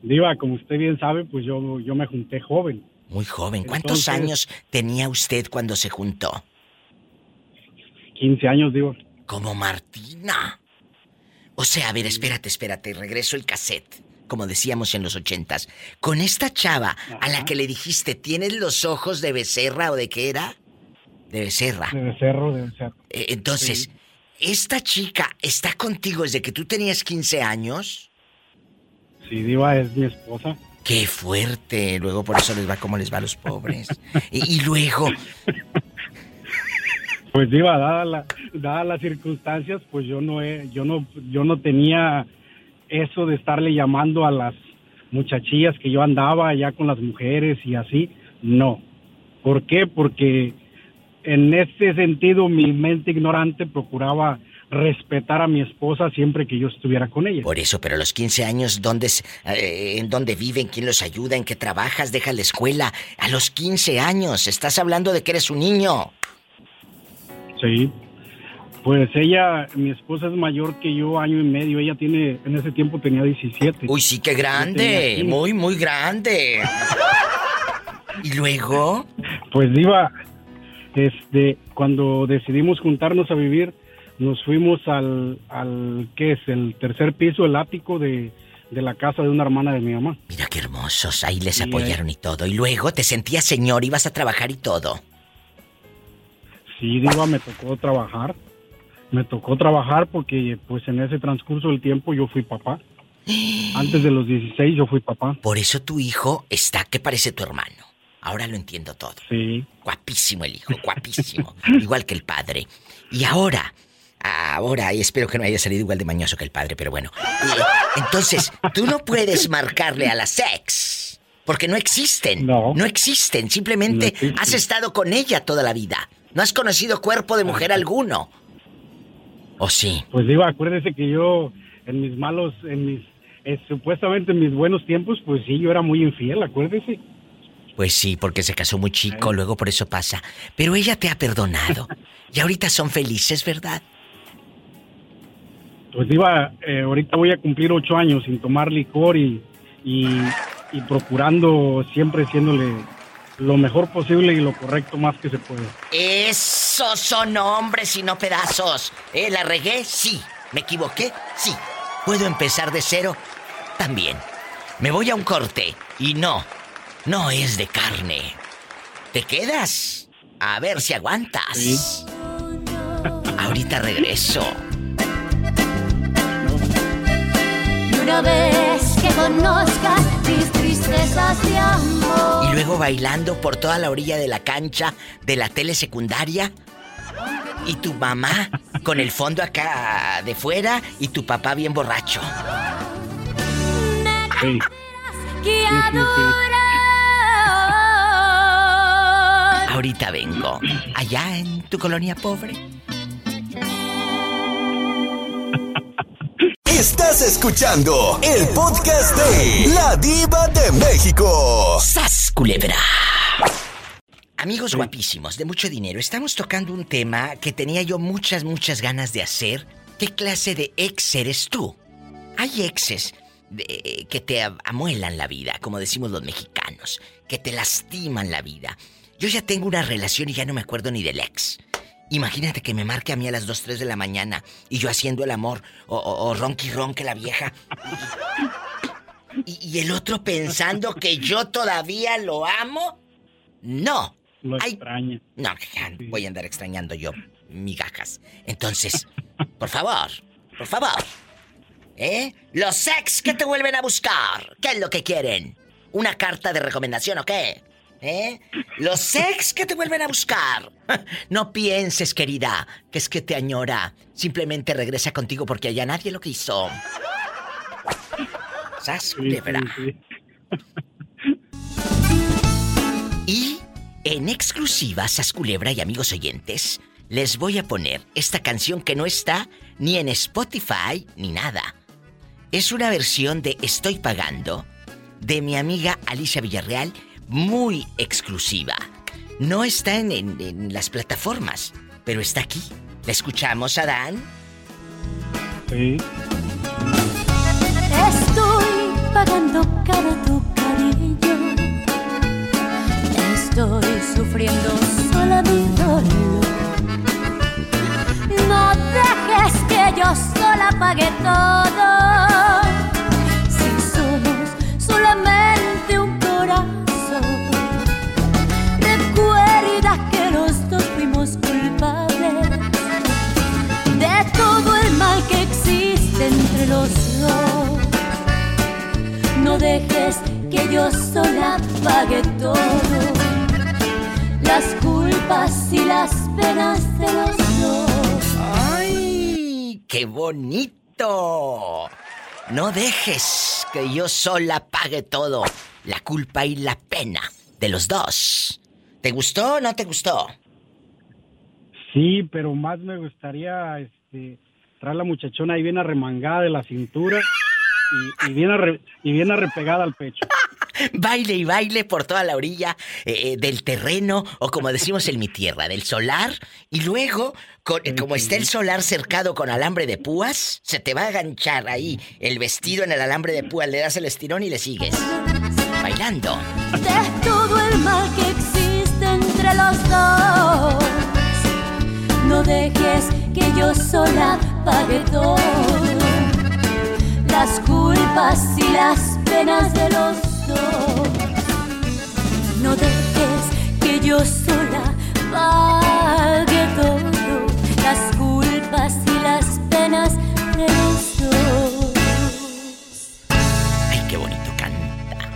Diva, como usted bien sabe, pues yo, yo me junté joven. Muy joven, ¿cuántos Entonces- años tenía usted cuando se juntó? 15 años, digo. Como Martina. O sea, a ver, espérate, espérate, regreso el cassette. Como decíamos en los ochentas. Con esta chava a la que le dijiste, ¿tienes los ojos de becerra o de qué era? De becerra. De becerro, de becerro. Eh, entonces, ¿esta chica está contigo desde que tú tenías 15 años? Sí, Diva es mi esposa. Qué fuerte. Luego por eso les va como les va a los pobres. Y, y luego, Pues Diva, dadas la, dadas las circunstancias, pues yo no, he, yo no, yo no tenía eso de estarle llamando a las muchachillas que yo andaba ya con las mujeres y así. No. ¿Por qué? Porque en ese sentido mi mente ignorante procuraba respetar a mi esposa siempre que yo estuviera con ella. Por eso, pero a los 15 años, ¿dónde, eh, ¿en dónde viven? ¿Quién los ayuda? ¿En qué trabajas? ¿Dejas la escuela? A los 15 años, estás hablando de que eres un niño. Sí. Pues ella, mi esposa es mayor que yo, año y medio. Ella tiene, en ese tiempo tenía 17. Uy, sí, qué grande. 15. Muy, muy grande. ¿Y luego? Pues iba, este, cuando decidimos juntarnos a vivir, nos fuimos al, al ¿qué es? El tercer piso, el ático de, de la casa de una hermana de mi mamá. Mira qué hermosos, ahí les apoyaron y todo. Y luego te sentías señor, ibas a trabajar y todo. Sí, Diva, me tocó trabajar. Me tocó trabajar porque, pues, en ese transcurso del tiempo yo fui papá. Antes de los 16 yo fui papá. Por eso tu hijo está que parece tu hermano. Ahora lo entiendo todo. Sí. Guapísimo el hijo, guapísimo. igual que el padre. Y ahora, ahora, y espero que no haya salido igual de mañoso que el padre, pero bueno. Entonces, tú no puedes marcarle a la sex. Porque no existen. No. No existen. Simplemente has estado con ella toda la vida. No has conocido cuerpo de mujer alguno. ¿O sí? Pues Diva, acuérdese que yo, en mis malos, en mis, eh, supuestamente en mis buenos tiempos, pues sí, yo era muy infiel, acuérdese. Pues sí, porque se casó muy chico, luego por eso pasa. Pero ella te ha perdonado. Y ahorita son felices, ¿verdad? Pues Diva, eh, ahorita voy a cumplir ocho años sin tomar licor y, y, y procurando siempre haciéndole lo mejor posible y lo correcto más que se puede. Esos son hombres y no pedazos. ¿Eh? ¿La regué? Sí. ¿Me equivoqué? Sí. ¿Puedo empezar de cero? También. Me voy a un corte y no, no es de carne. ¿Te quedas? A ver si aguantas. Ahorita regreso. Una vez que conozcas mis tristezas de amor. Y luego bailando por toda la orilla de la cancha de la tele secundaria. Y tu mamá con el fondo acá de fuera y tu papá bien borracho. Ahorita vengo. Allá en tu colonia pobre. Estás escuchando el podcast de La Diva de México. ¡Sas, culebra! Amigos guapísimos, de mucho dinero, estamos tocando un tema que tenía yo muchas, muchas ganas de hacer. ¿Qué clase de ex eres tú? Hay exes de- que te am- amuelan la vida, como decimos los mexicanos, que te lastiman la vida. Yo ya tengo una relación y ya no me acuerdo ni del ex. Imagínate que me marque a mí a las 2, 3 de la mañana y yo haciendo el amor, o, o, o ronqui ronque la vieja. Y, y el otro pensando que yo todavía lo amo. No. Lo Ay, extraña. no, ya voy a andar extrañando yo migajas. Entonces, por favor, por favor. ¿Eh? Los ex que te vuelven a buscar. ¿Qué es lo que quieren? ¿Una carta de recomendación o qué? ¿Eh? Los ex que te vuelven a buscar. No pienses, querida, que es que te añora. Simplemente regresa contigo porque allá nadie lo quiso. ¿Sas? culebra? Y en exclusiva, Sasculebra y amigos oyentes, les voy a poner esta canción que no está ni en Spotify ni nada. Es una versión de Estoy pagando de mi amiga Alicia Villarreal, muy exclusiva. No está en, en- en las plataformas, pero está aquí. ¿La escuchamos, Adán? Sí. Estoy pagando caro tu cariño. Estoy sufriendo sola mi dolor. No dejes que yo sola pague todo. Si somos solamente entre los dos. No dejes que yo sola pague todo, las culpas y las penas de los dos. ¡Ay! ¡Qué bonito! No dejes que yo sola pague todo. La culpa y la pena de los dos. ¿Te gustó o no te gustó? Sí, pero más me gustaría este, trae la muchachona ahí bien arremangada de la cintura y, y bien, arre- y bien arrepegada al pecho. Baile y baile por toda la orilla eh, eh, del terreno, o como decimos en mi tierra, del solar. Y luego, con- eh, como está el solar cercado con alambre de púas, se te va a aganchar ahí el vestido en el alambre de púas, le das el estirón y le sigues. Bailando. de todo el mal que existe entre los dos. No dejes que yo sola pague todo. Las culpas y las penas de los dos. No dejes que yo sola pague todo. Las culpas y las penas de los dos. Ay, qué bonito canta.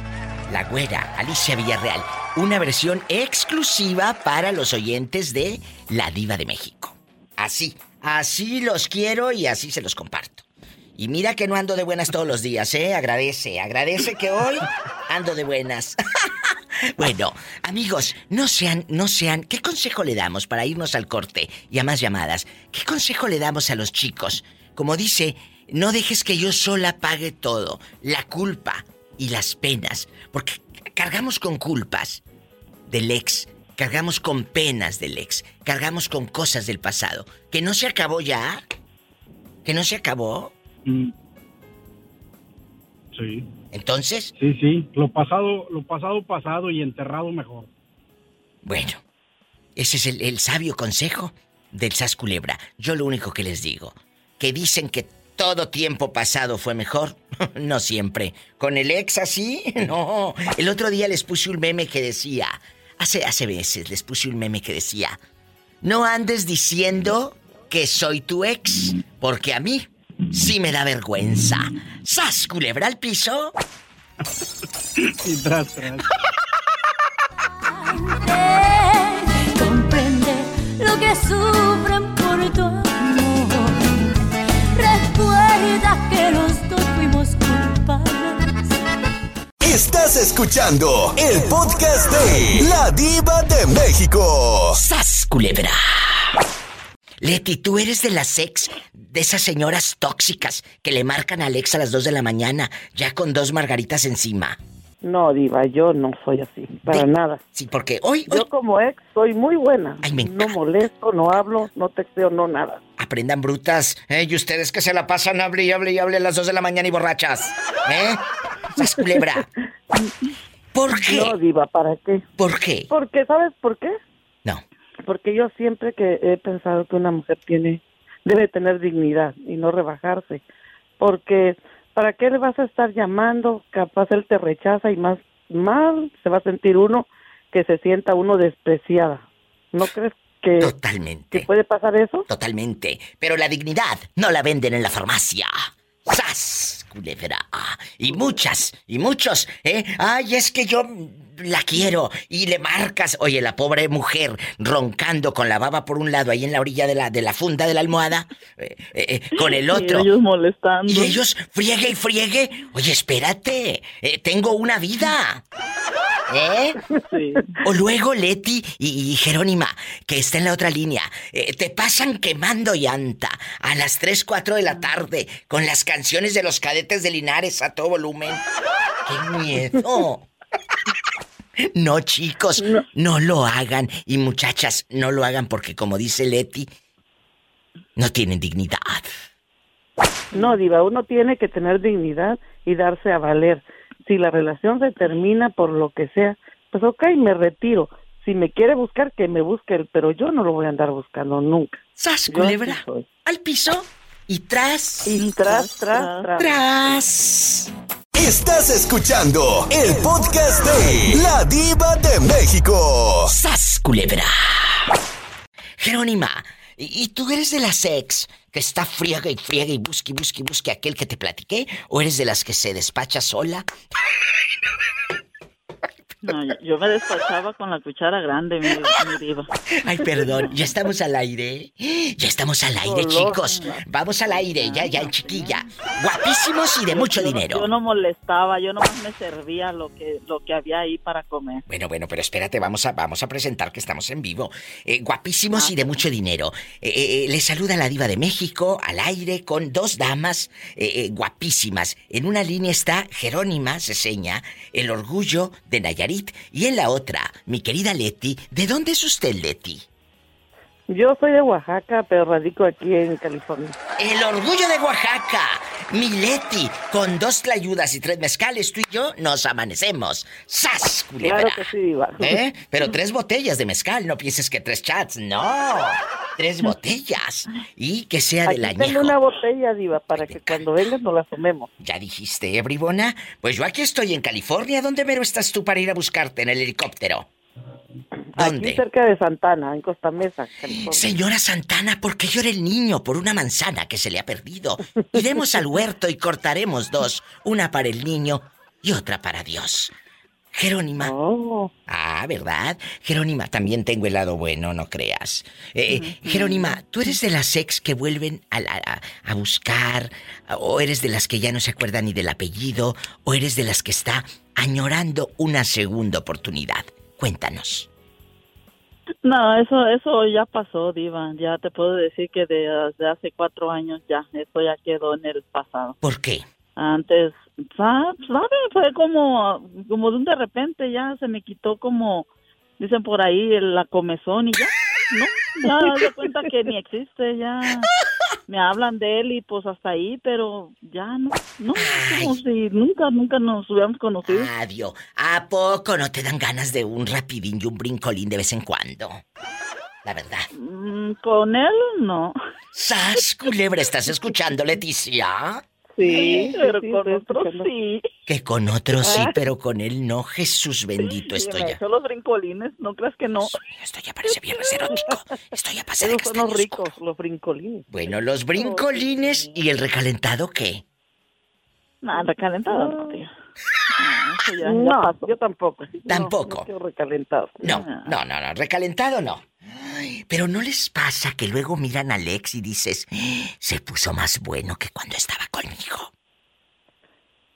La güera, Alicia Villarreal. Una versión exclusiva para los oyentes de La Diva de México. Así, así los quiero y así se los comparto. Y mira que no ando de buenas todos los días, ¿eh? Agradece, agradece que hoy ando de buenas. bueno, amigos, no sean, no sean. ¿Qué consejo le damos para irnos al corte y a más llamadas? ¿Qué consejo le damos a los chicos? Como dice, no dejes que yo sola pague todo, la culpa y las penas, porque cargamos con culpas del ex, cargamos con penas del ex, cargamos con cosas del pasado, que no se acabó ya, que no se acabó. Mm. Sí. Entonces, Sí, sí. Lo pasado, lo pasado, pasado y enterrado mejor. bueno, ese es el, el sabio consejo del Sas Culebra. Yo lo único que les digo, que dicen que todo tiempo pasado fue mejor, no siempre. Con el ex así, no. El otro día les puse un meme que decía, hace, hace veces les puse un meme que decía, no andes diciendo que soy tu ex, porque a mí sí me da vergüenza. ¡Sas, culebra al piso! Y tras, tras. comprende lo que sufren por tu amor. Recuerda Estás escuchando el podcast de La Diva de México. ¡Sas, culebra! Leti, tú eres de las ex, de esas señoras tóxicas que le marcan a Alex a las 2 de la mañana, ya con dos margaritas encima. No, Diva, yo no soy así, para nada. Sí, porque hoy, Yo como ex soy muy buena. Ay, me no molesto, no hablo, no texteo, no nada. Aprendan brutas. ¿eh? Y ustedes que se la pasan, hable y hable y hable a las 2 de la mañana y borrachas. ¿Eh? ¡Sas, culebra! ¿Por qué? No, Diva, ¿para qué? ¿Por qué? Porque, ¿sabes por qué? No. Porque yo siempre que he pensado que una mujer tiene, debe tener dignidad y no rebajarse. Porque, ¿para qué le vas a estar llamando? Capaz él te rechaza y más mal se va a sentir uno que se sienta uno despreciada. ¿No crees que, Totalmente. que puede pasar eso? Totalmente. Pero la dignidad no la venden en la farmacia. ¡Sas! Culebra. Y muchas, y muchos, ¿eh? Ay, es que yo la quiero. Y le marcas. Oye, la pobre mujer roncando con la baba por un lado ahí en la orilla de la, de la funda de la almohada. eh, eh, eh, con el otro. Y ellos molestando. Y ellos friegue y friegue. Oye, espérate. eh, tengo una vida. ¿Eh? Sí. O luego Leti y, y Jerónima, que está en la otra línea, eh, te pasan quemando llanta a las 3, 4 de la tarde con las canciones de los cadetes de Linares a todo volumen. ¡Qué miedo! No, chicos, no. lo hagan. Y muchachas, no lo hagan porque, como dice Leti, no tienen dignidad. No, Diva, uno tiene que tener dignidad y darse a valer. Si la relación se termina por lo que sea, pues ok, me retiro. Si me quiere buscar, que me busque él, pero yo no lo voy a andar buscando nunca. ¡Sas, Yo culebra! Al piso y tras. Y tras, tras, tras. Tras. Estás escuchando el podcast de La Diva de México. ¡Sas, culebra! Jerónima, ¿y, tú eres de las ex que está friega y friega y busque y busque y busque aquel que te platiqué? ¿O eres de las que se despacha sola? No, yo- me despachaba con la cuchara grande, mi, mi diva. Ay, perdón, ya estamos al aire. Ya estamos al aire, chicos. Vamos al aire, ya, ya, chiquilla. Guapísimos y de mucho Yo dinero. Yo no molestaba, yo nomás me servía lo que lo que había ahí para comer. Bueno, bueno, pero espérate, vamos a, vamos a presentar que estamos en vivo. Eh, guapísimos y de mucho dinero. Eh, eh, eh, le saluda la diva de México al aire con dos damas guapísimas. En una línea está Jerónima Ceseña, el orgullo de Nayarit. Y en la otra, mi querida Leti. ¿De dónde es usted, Leti? Yo soy de Oaxaca, pero radico aquí en California. El orgullo de Oaxaca. Mi Leti, con dos tlayudas y tres mezcales, tú y yo nos amanecemos. ¡Sas, culebra! Claro que sí, Diva. ¿Eh? Pero tres botellas de mezcal, no pienses que tres chats, no. Tres botellas. Y que sea del tengo añejo. una botella, Diva, para que cuando vengas nos la tomemos. Ya dijiste, ¿eh, bribona? Pues yo aquí estoy en California. ¿Dónde mero estás tú para ir a buscarte en el helicóptero? ¿Dónde? Aquí cerca de Santana, en Costa Mesa, California. Señora Santana, ¿por qué llora el niño por una manzana que se le ha perdido? Iremos al huerto y cortaremos dos, una para el niño y otra para Dios. Jerónima. Ah, ¿verdad? Jerónima, también tengo el lado bueno, no creas. Eh, eh, Jerónima, ¿tú eres de las ex que vuelven a, la- a- a buscar? ¿O eres de las que ya no se acuerdan ni del apellido? ¿O eres de las que está añorando una segunda oportunidad? Cuéntanos. No, eso eso ya pasó, diva. Ya te puedo decir que de- desde hace cuatro años ya, eso ya quedó en el pasado. ¿Por qué? Antes, sa- ¿sabe? Fue como, como de un de repente ya se me quitó como, dicen por ahí, la comezón y ya, ¿no? Ya de cuenta que ni existe, ya me hablan de él y pues hasta ahí, pero ya no, no, es como si nunca, nunca nos hubiéramos conocido. Adiós. ¿A poco no te dan ganas de un rapidín y un brincolín de vez en cuando? La verdad. Mm, Con él, no. ¡Sas, culebra! ¿Estás escuchando, Leticia? Sí, pero sí, con otros sí. Que con otros sí, Ah. pero con él no. Jesús bendito Y estoy ya. los brincolines, ¿no creas que no? Esto ya parece viernes erótico. Esto ya pasa de Esos son los ricos, los brincolines. Bueno, los brincolines y el recalentado, ¿qué? Nada, recalentado no. No, eso ya, ya No, yo tampoco. Tampoco. No, no recalentado. No, no, no, no. Recalentado no. Ay, pero ¿no les pasa que luego miran a Alex y dices, "Ah, se puso más bueno que cuando estaba conmigo?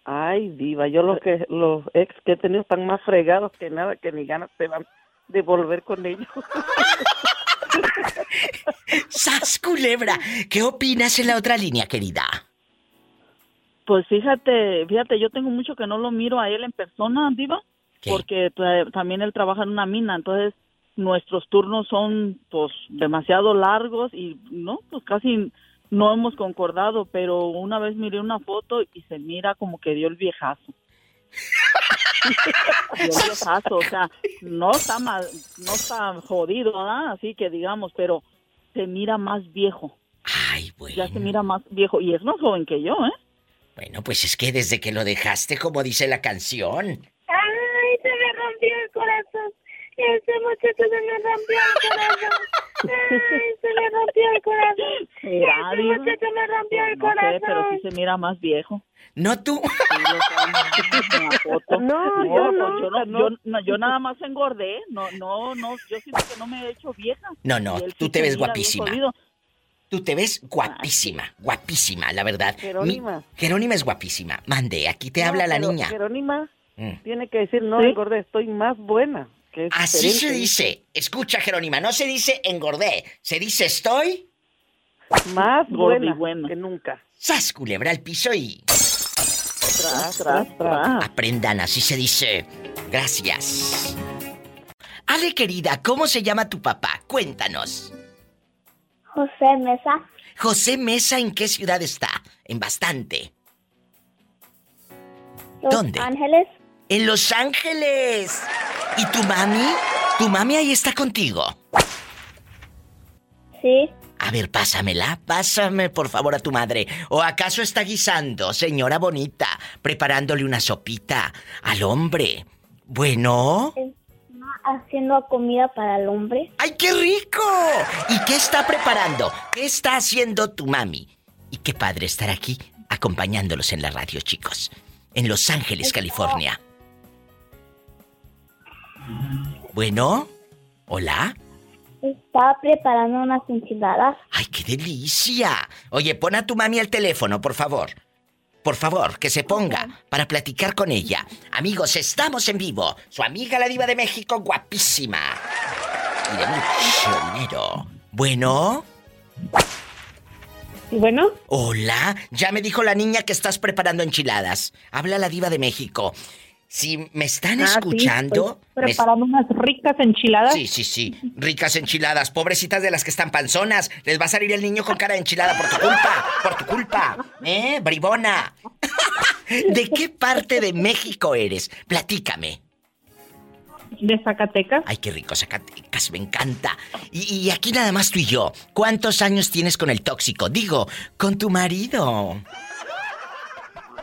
Ay, diva, yo los que los ex que he tenido están más fregados que nada, que ni ganas te van de volver con ellos. ¡Sas, culebra! ¿Qué opinas en la otra línea, querida? Pues fíjate, fíjate, yo tengo mucho que no lo miro a él en persona, Diva, porque también él trabaja en una mina, entonces nuestros turnos son pues demasiado largos y no, pues casi no hemos concordado, pero una vez miré una foto y se mira como que dio el viejazo. Dio el viejazo, o sea, no está mal, no está jodido, ¿verdad? Así que digamos, pero se mira más viejo. Ay, bueno. Ya se mira más viejo y es más joven que yo, ¿eh? Bueno, pues es que desde que lo dejaste, como dice la canción. Ay, se me rompió. Ese muchacho se me rompió el corazón. Ay, se me rompió el corazón. Será, Ese Diva? muchacho me rompió el No sé, corazón. pero sí se mira más viejo. No tú. No, No, yo no, yo, no, yo, no, yo nada más engordé. No, no, no, yo siento que no me he hecho vieja. No, no, tú sí te ves mira guapísima. Tú te ves guapísima, guapísima, la verdad. Jerónima. Mi- Jerónima es guapísima. Mande, aquí te habla la niña. Jerónima Mm. tiene que decir, no ¿Sí? engordé, estoy más buena. Que es Así se dice. Escucha, Jerónima, no se dice engordé, se dice estoy. Más buena, que nunca. Sas, culebra al piso y. Tras, tras, tras. Aprendan, así se dice. Gracias. Ale, querida, ¿cómo se llama tu papá? Cuéntanos. José Mesa, José Mesa, ¿en qué ciudad está? En bastante. Los ¿Dónde? Ángeles. En Los Ángeles. ¿Y tu mami? ¿Tu mami ahí está contigo? Sí. A ver, pásamela, pásame por favor a tu madre. ¿O acaso está guisando, señora bonita, preparándole una sopita al hombre? Bueno. Haciendo comida para el hombre. ¡Ay, qué rico! ¿Y qué está preparando? ¿Qué está haciendo tu mami? Y qué padre estar aquí acompañándolos en la radio, chicos. En Los Ángeles, California. Bueno, hola. Estaba preparando unas enchiladas. ¡Ay, qué delicia! Oye, pon a tu mami el teléfono, por favor. Por favor, que se ponga para platicar con ella. Amigos, estamos en vivo. Su amiga la diva de México, guapísima. Y de mucho dinero. Bueno. ¿Y bueno? Hola, ya me dijo la niña que estás preparando enchiladas. Habla la diva de México. Si me están Ah, sí, escuchando... me- preparando unas ricas enchiladas. Sí, sí, sí. Ricas enchiladas. Pobrecitas de las que están panzonas. Les va a salir el niño con cara de enchilada por tu culpa. Por tu culpa. ¿Eh? Bribona. ¿De qué parte de México eres? Platícame. De Zacatecas. Ay, qué rico Zacatecas, me encanta. Y, y aquí nada más tú y yo. ¿Cuántos años tienes con el tóxico? Digo, con tu marido.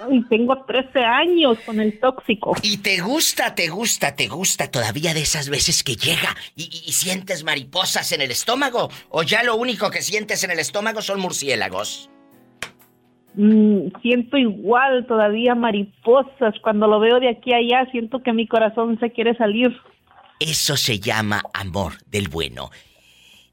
Y tengo 13 años con el tóxico. ¿Y te gusta, te gusta, te gusta todavía de esas veces que llega y, y- y sientes mariposas en el estómago? ¿O ya lo único que sientes en el estómago son murciélagos? Mm, siento igual todavía mariposas. Cuando lo veo de aquí a allá, siento que mi corazón se quiere salir. Eso se llama amor del bueno.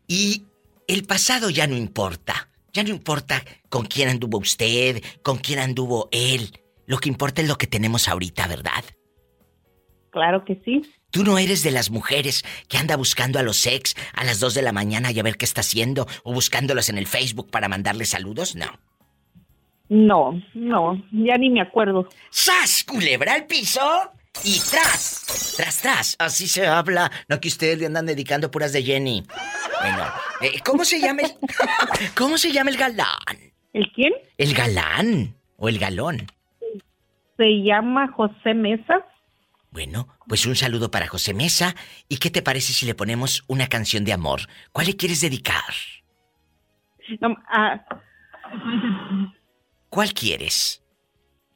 Y el pasado ya no importa. Ya no importa con quién anduvo usted, con quién anduvo él. Lo que importa es lo que tenemos ahorita, ¿verdad? Claro que sí. Tú no eres de las mujeres que anda buscando a los ex a las 2 de la mañana y a ver qué está haciendo o buscándolos en el Facebook para mandarles saludos, no. No, no, ya ni me acuerdo. ¡Sas! Culebra al piso y tras, tras, tras. Así se habla. No que ustedes le andan dedicando puras de Jenny. Bueno, eh, ¿cómo se llama el... ¿Cómo se llama el galán? ¿El quién? El galán o el galón. Se llama José Mesa. Bueno, pues un saludo para José Mesa. ¿Y qué te parece si le ponemos una canción de amor? ¿Cuál le quieres dedicar? No, ah, ¿Cuál quieres?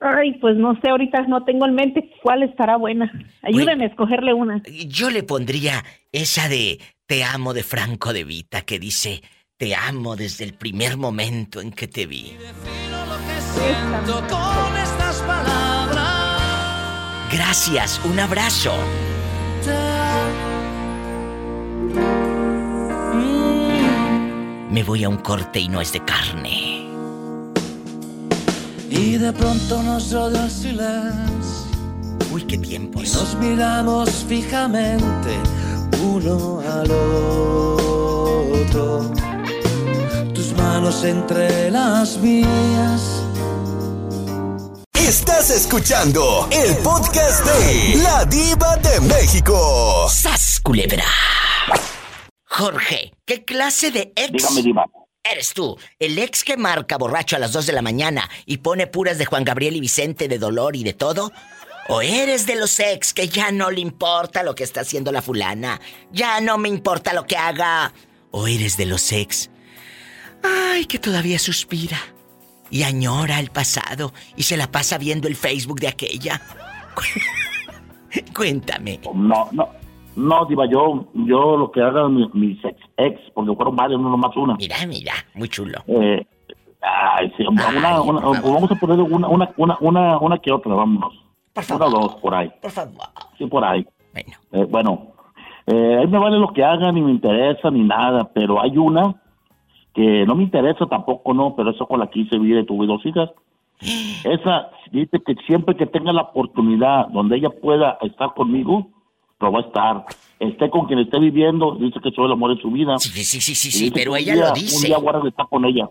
Ay, pues no sé, ahorita no tengo en mente cuál estará buena. Ayúdenme a escogerle una. Yo le pondría esa de Te amo de Franco de Vita que dice Te amo desde el primer momento en que te vi. Siento con estas palabras. Gracias, un abrazo. Me voy a un corte y no es de carne. Y de pronto nos rodeó el silencio. Uy, qué tiempos. Y nos miramos fijamente uno al otro. Tus manos entre las mías. Estás escuchando el podcast de La Diva de México. ¡Sas, culebra! Jorge, ¿qué clase de ex Dígame, diva. Eres tú? ¿El ex que marca borracho a las 2 de la mañana y pone puras de Juan Gabriel y Vicente de dolor y de todo? ¿O eres de los ex que ya no le importa lo que está haciendo la fulana? Ya no me importa lo que haga. ¿O eres de los ex? Ay, que todavía suspira y añora el pasado y se la pasa viendo el Facebook de aquella. Cuéntame. No, no. No, diva, yo, yo lo que hagan mis, ex, ex, porque fueron varios, no nomás una. Mira, mira, muy chulo. Eh, ay, sí, una, una- vamos a poner una, una, una, una, una que otra, vámonos. Una o dos, por ahí. Por favor. Sí, por ahí. Bueno. bueno, eh, ahí me vale lo que hagan, ni me interesa, ni nada, pero hay una que no me interesa tampoco, no, pero esa con la que hice vida y tuve dos hijas. Esa dice que siempre que tenga la oportunidad donde ella pueda estar conmigo, lo va a estar. Esté con quien esté viviendo, dice que soy el amor de su vida. Sí, sí, sí, sí, Y sí, dice pero ella día- lo dice. Un día de estar con ella.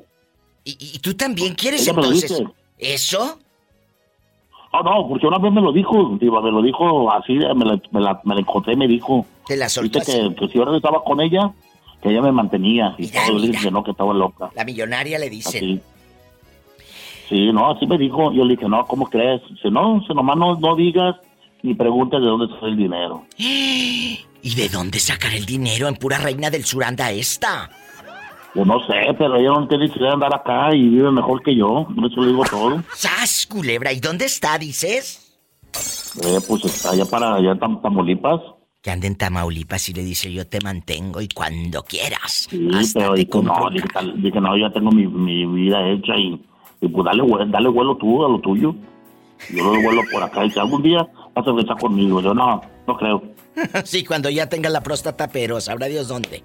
¿Y, y tú también quieres Ella me lo entonces dice. eso? Ah, no, porque una vez me lo dijo, me lo dijo así, me la, me la, me la encontré, me dijo. Te la soltó Dice que, que si ahora estaba con ella, que ella me mantenía. Y todo, dije que no, que estaba loca. La millonaria le dicen. Así. Sí, no, así me dijo. Yo le dije, no, ¿cómo crees? Dice, no, si nomás no, no digas ni preguntes de dónde sale el dinero. ¿Y de dónde sacar el dinero en pura reina del sur anda esta? Yo no sé, pero ella no tiene necesidad de andar acá y vive mejor que yo. Por eso le digo todo. ¡Sas, culebra! ¿Y dónde está, dices? Eh, pues está allá para allá en Tam- Tamaulipas. Que anda en Tamaulipas y le dice yo te mantengo y cuando quieras. Sí, pero dije, no, dije, no, ya tengo mi, mi vida hecha y, y pues dale, dale vuelo tú a lo tuyo. Yo lo vuelo por acá y si algún día vas a regresar conmigo. Yo no, no creo. sí, cuando ya tenga la próstata, pero sabrá Dios dónde.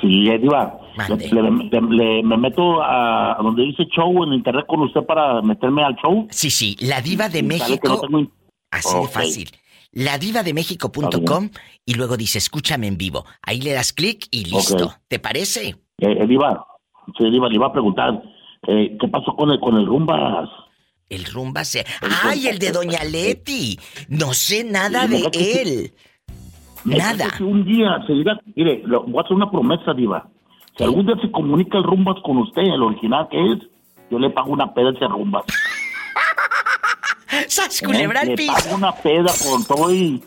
Sí, Diva. Le, le- le- me meto a, a donde dice show en internet con usted para meterme al show. Sí, sí, la diva de que México. no tengo Así de Ok. fácil. Ladivademéxico.com y luego dice escúchame en vivo. Ahí le das clic y listo. Ok. ¿Te parece? Eh, eh, Diva, sí, Diva, le iba a preguntar, eh, ¿qué pasó con el, con el Rumbas? El rumba se. ¡Ay, el de Doña Leti! No sé nada de él. Nada. que un día se diga, mire, le voy a hacer una promesa, Diva. Si algún día se comunica el Rumbas con usted, el original que es, yo le pago una peda a ese Rumbas. ¡Sas, ¿Eh? culebra al Le piso! pago una peda con todo y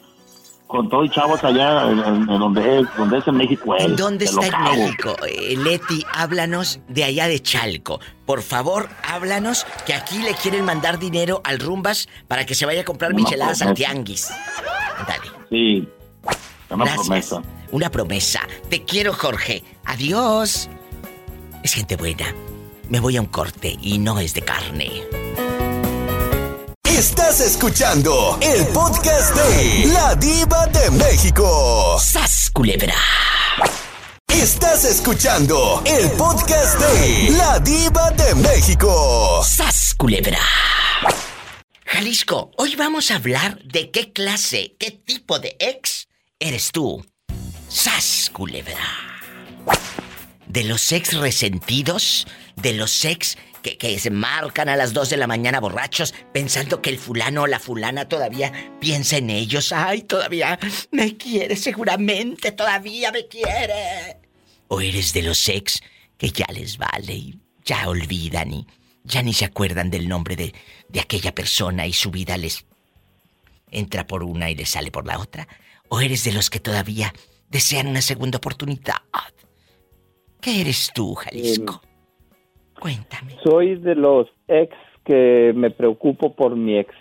con todo y chavos allá en, en- donde es, donde es en México él. ¿Dónde Se lo está en. México? Eh, Leti, háblanos de allá de Chalco. Por favor, háblanos que aquí le quieren mandar dinero al Rumbas para que se vaya a comprar Una micheladas al promesa. tianguis. Dale. Sí, una Gracias. promesa. Una promesa. Te quiero, Jorge. Adiós. Es gente buena. Me voy a un corte y no es de carne. Estás escuchando el podcast de La Diva de México. ¡Sas, culebra! Estás escuchando el podcast de La Diva de México. ¡Sas, culebra! Jalisco, hoy vamos a hablar de qué clase, qué tipo de ex eres tú. ¡Sas, culebra! De los ex resentidos, de los ex que, que se marcan a las 2 de la mañana borrachos pensando que el fulano o la fulana todavía piensa en ellos. ¡Ay, todavía me quiere, seguramente todavía me quiere! ¿O eres de los ex que ya les vale y ya olvidan y ya ni se acuerdan del nombre de, de aquella persona y su vida les entra por una y les sale por la otra? ¿O eres de los que todavía desean una segunda oportunidad? ¿Qué eres tú, Jalisco? Soy de los ex que me preocupo por mi ex.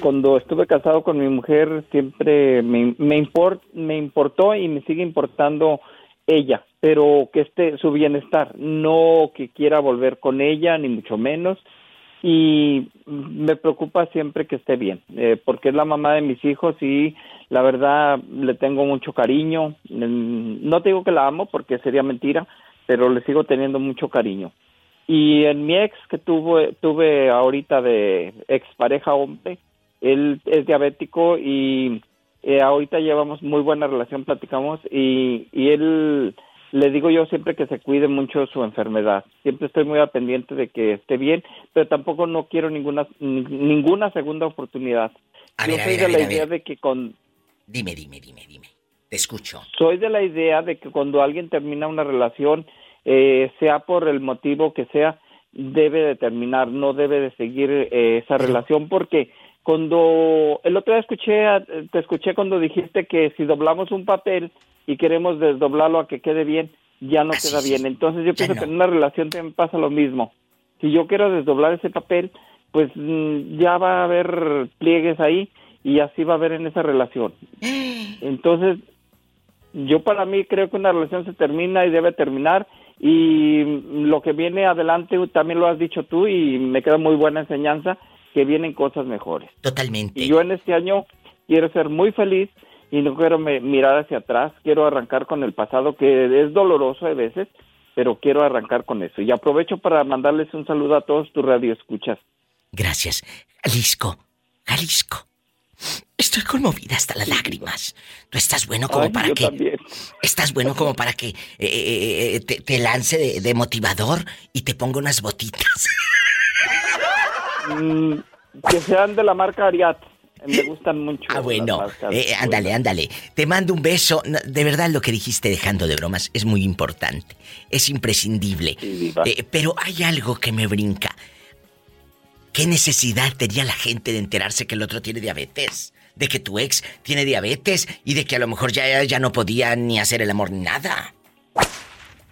Cuando estuve casado con mi mujer siempre me, me, import- me importó y me sigue importando ella, pero que esté su bienestar, no que quiera volver con ella, ni mucho menos. Y me preocupa siempre que esté bien, eh, porque es la mamá de mis hijos y la verdad le tengo mucho cariño. No te digo que la amo porque sería mentira, pero le sigo teniendo mucho cariño. Y en mi ex que tuve, tuve ahorita de ex pareja hombre, él es diabético y eh, ahorita llevamos muy buena relación, platicamos y, y él, le digo yo siempre que se cuide mucho su enfermedad. Siempre estoy muy al pendiente de que esté bien, pero tampoco no quiero ninguna ni- ninguna segunda oportunidad. A yo ver, a soy ver, de la a idea ver. de que con Dime, dime, dime, dime. Te escucho. soy de la idea de que cuando alguien termina una relación, eh, sea por el motivo que sea, debe de terminar, no debe de seguir eh, esa relación porque cuando el otro día escuché, te escuché cuando dijiste que si doblamos un papel y queremos desdoblarlo a que quede bien, ya no queda bien. Entonces yo pienso que en una relación también pasa lo mismo. Si yo quiero desdoblar ese papel, pues mm, ya va a haber pliegues ahí y así va a haber en esa relación. Entonces, yo para mí creo que una relación se termina y debe terminar y lo que viene adelante también lo has dicho tú y me queda muy buena enseñanza que vienen cosas mejores. Totalmente. Y yo en este año quiero ser muy feliz y no quiero me- mirar hacia atrás, quiero arrancar con el pasado que es doloroso a veces, pero quiero arrancar con eso. Y aprovecho para mandarles un saludo a todos tus radioescuchas. Gracias. Jalisco, Jalisco. Estoy conmovida hasta las lágrimas. Tú estás bueno como Ay, para que. también. Estás bueno como para que eh, eh, eh, te, te lance de, de motivador y te ponga unas botitas. Mm, que sean de la marca Ariat. Me gustan mucho. Ah, bueno. Eh, ándale, ándale. Te mando un beso. De verdad, lo que dijiste dejando de bromas es muy importante. Es imprescindible. Eh, pero hay algo que me brinca. ¿Qué necesidad tenía la gente de enterarse que el otro tiene diabetes? De que tu ex tiene diabetes y de que a lo mejor ya, ya no podía ni hacer el amor ni nada.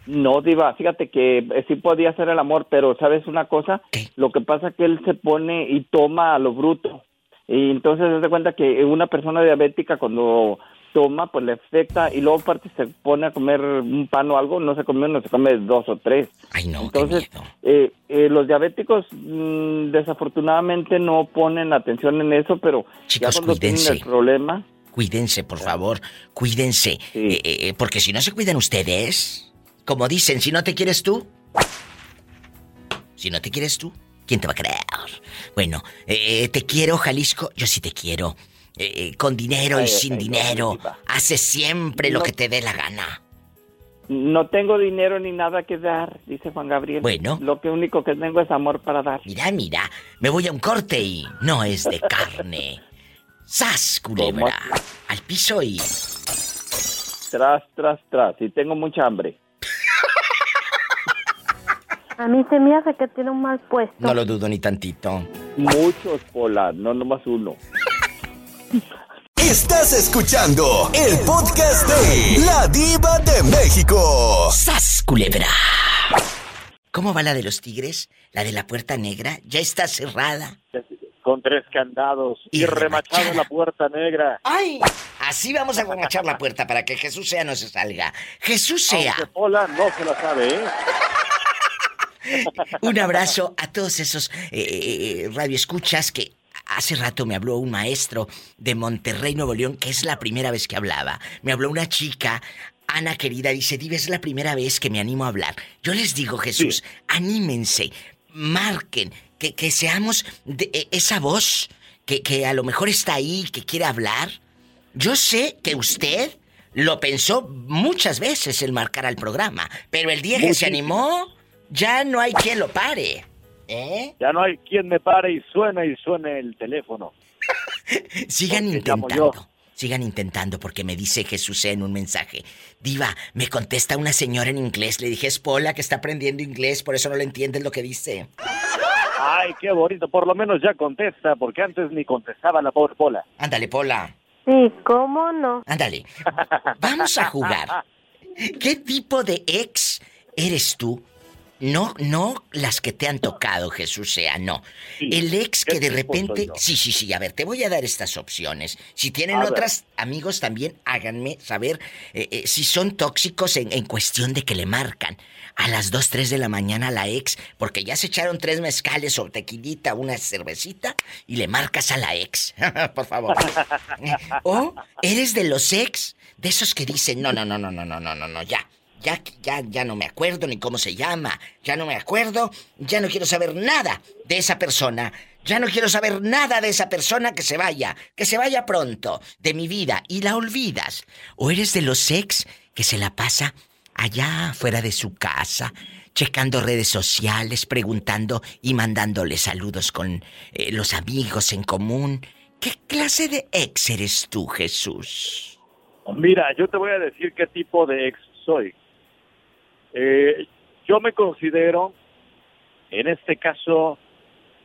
No, Diva, fíjate que eh, sí podía hacer el amor, pero ¿sabes una cosa? Lo que pasa es que él se pone y toma a lo bruto. Y entonces se da cuenta que una persona diabética cuando toma, pues le afecta y luego aparte se pone a comer un pan o algo, no se come uno, se come dos o tres. Ay, no, Entonces, eh, eh, los diabéticos mm, desafortunadamente no ponen atención en eso, pero Chicos, ya cuando tienen cuídense. el problema, Cuídense, por favor, cuídense. Eh, eh, porque si no se cuidan ustedes, como dicen, si no te quieres tú, si no te quieres tú, ¿quién te va a creer? Bueno, eh, te quiero, Jalisco, yo sí te quiero. Eh, eh, con dinero y Ay, sin dinero, haces siempre lo No. que te dé la gana. no tengo dinero ni nada que dar, dice Juan Gabriel. Bueno. Lo que único que tengo es amor para dar. Mira, mira, me voy a un corte y no es de carne. ¡Sas, culebra! Al piso y... Tras, tras, tras, y tengo mucha hambre. A mí se me hace que tiene un mal puesto. No lo dudo ni tantito. Muchos, Pola, no nomás uno. Estás escuchando el podcast de La Diva de México. ¡Sas, culebra! ¿Cómo va la de los tigres? ¿La de la puerta negra? ¿Ya está cerrada? Con tres candados y, remachado en la puerta negra. ¡Ay! Así vamos a remachar la puerta para que Jesús sea no se salga. Jesús sea. Aunque Pola no se la sabe, ¿eh? Un abrazo a todos esos eh, radioescuchas que hace rato me habló un maestro de Monterrey, Nuevo León, que es la primera vez que hablaba. Me habló una chica, Ana querida, dice, Diva, es la primera vez que me animo a hablar. Yo les digo, Jesús, anímense, marquen, que, que seamos de, eh, esa voz que, que a lo mejor está ahí, que quiere hablar. Yo sé que usted lo pensó muchas veces el marcar al programa, pero el día que se animó, ya no hay quien lo pare. ¿Eh? Ya no hay quien me pare y suena y suena el teléfono. Sigan Porque intentando. Sigan intentando porque me dice Jesús en un mensaje. Diva, me contesta una señora en inglés. Le dije, es Pola que está aprendiendo inglés, por eso no le entiendes lo que dice. Ay, qué bonito. Por lo menos ya contesta, porque antes ni contestaba la pobre Pola. Ándale, Pola. Sí, ¿cómo no? Ándale. Vamos a jugar. ¿Qué tipo de ex eres tú? No, no las que te han tocado, Jesús sea, no. El ex que ¿qué de repente. Sí, sí, sí. A ver, te voy a dar estas opciones. Si tienen A ver. otras, amigos, también háganme saber eh, eh, si son tóxicos en, en cuestión de que le marcan a las 2, 3 de la mañana a la ex, porque ya se echaron tres mezcales o tequilita, una cervecita, y le marcas a la ex. Por favor. O eres de los ex, de esos que dicen, no, no, no, no, no, no, no, no, ya. Ya, ya, ya no me acuerdo ni cómo se llama. Ya no me acuerdo. Ya no quiero saber nada de esa persona. Ya no quiero saber nada de esa persona que se vaya. Que se vaya pronto de mi vida y la olvidas. O eres de los ex que se la pasa allá fuera de su casa, checando redes sociales, preguntando y mandándole saludos con eh, los amigos en común. ¿Qué clase de ex eres tú, Jesús? Mira, yo te voy a decir qué tipo de ex soy. Eh, yo me considero, en este caso,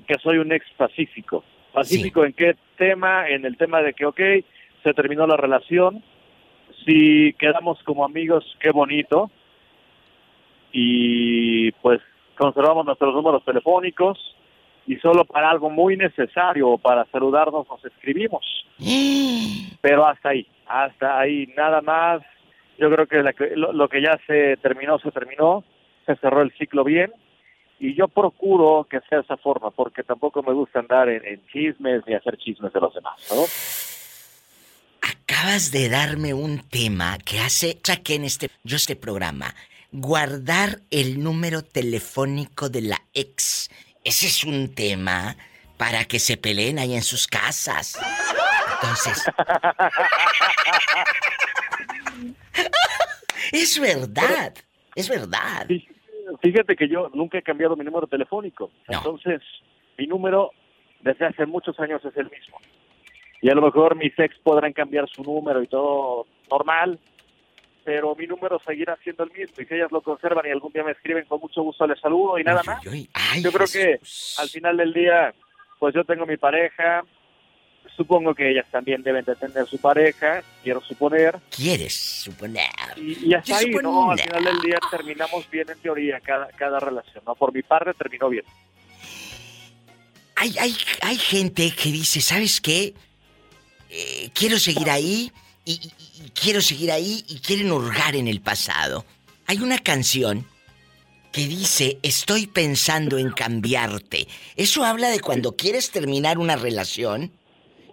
que soy un ex pacífico. ¿Pacífico en qué tema? En el tema de que, ok, se terminó la relación, si quedamos como amigos, qué bonito, y pues conservamos nuestros números telefónicos, y solo para algo muy necesario, para saludarnos, nos escribimos. Pero hasta ahí, hasta ahí, nada más. Yo creo que, la que- lo, lo que ya se terminó, se terminó, se cerró el ciclo bien, y yo procuro que sea esa forma, porque tampoco me gusta andar en, en chismes ni hacer chismes de los demás, ¿no? Acabas de darme un tema que hace, saqué en este, yo este programa, guardar el número telefónico de la ex. Ese es un tema para que se peleen ahí en sus casas. Entonces, es verdad, es verdad. Fíjate que yo nunca he cambiado mi número telefónico, entonces mi número desde hace muchos años es el mismo. Y a lo mejor mis ex podrán cambiar su número y todo normal, pero mi número seguirá siendo el mismo. Y si ellas lo conservan y algún día me escriben, con mucho gusto les saludo y nada más. yo creo que al final del día, pues yo tengo mi pareja, supongo que ellas también deben de tener su pareja, quiero suponer. ¿Quieres suponer? Y, y hasta ahí, ¿no? Al final del día terminamos bien en teoría cada, cada relación, ¿no? Por mi parte terminó bien. Hay, hay, hay gente que dice, ¿sabes qué? Eh, quiero seguir ahí y, y quiero seguir ahí y quieren hurgar en el pasado. Hay una canción que dice, estoy pensando en cambiarte. Eso habla de cuando quieres terminar una relación,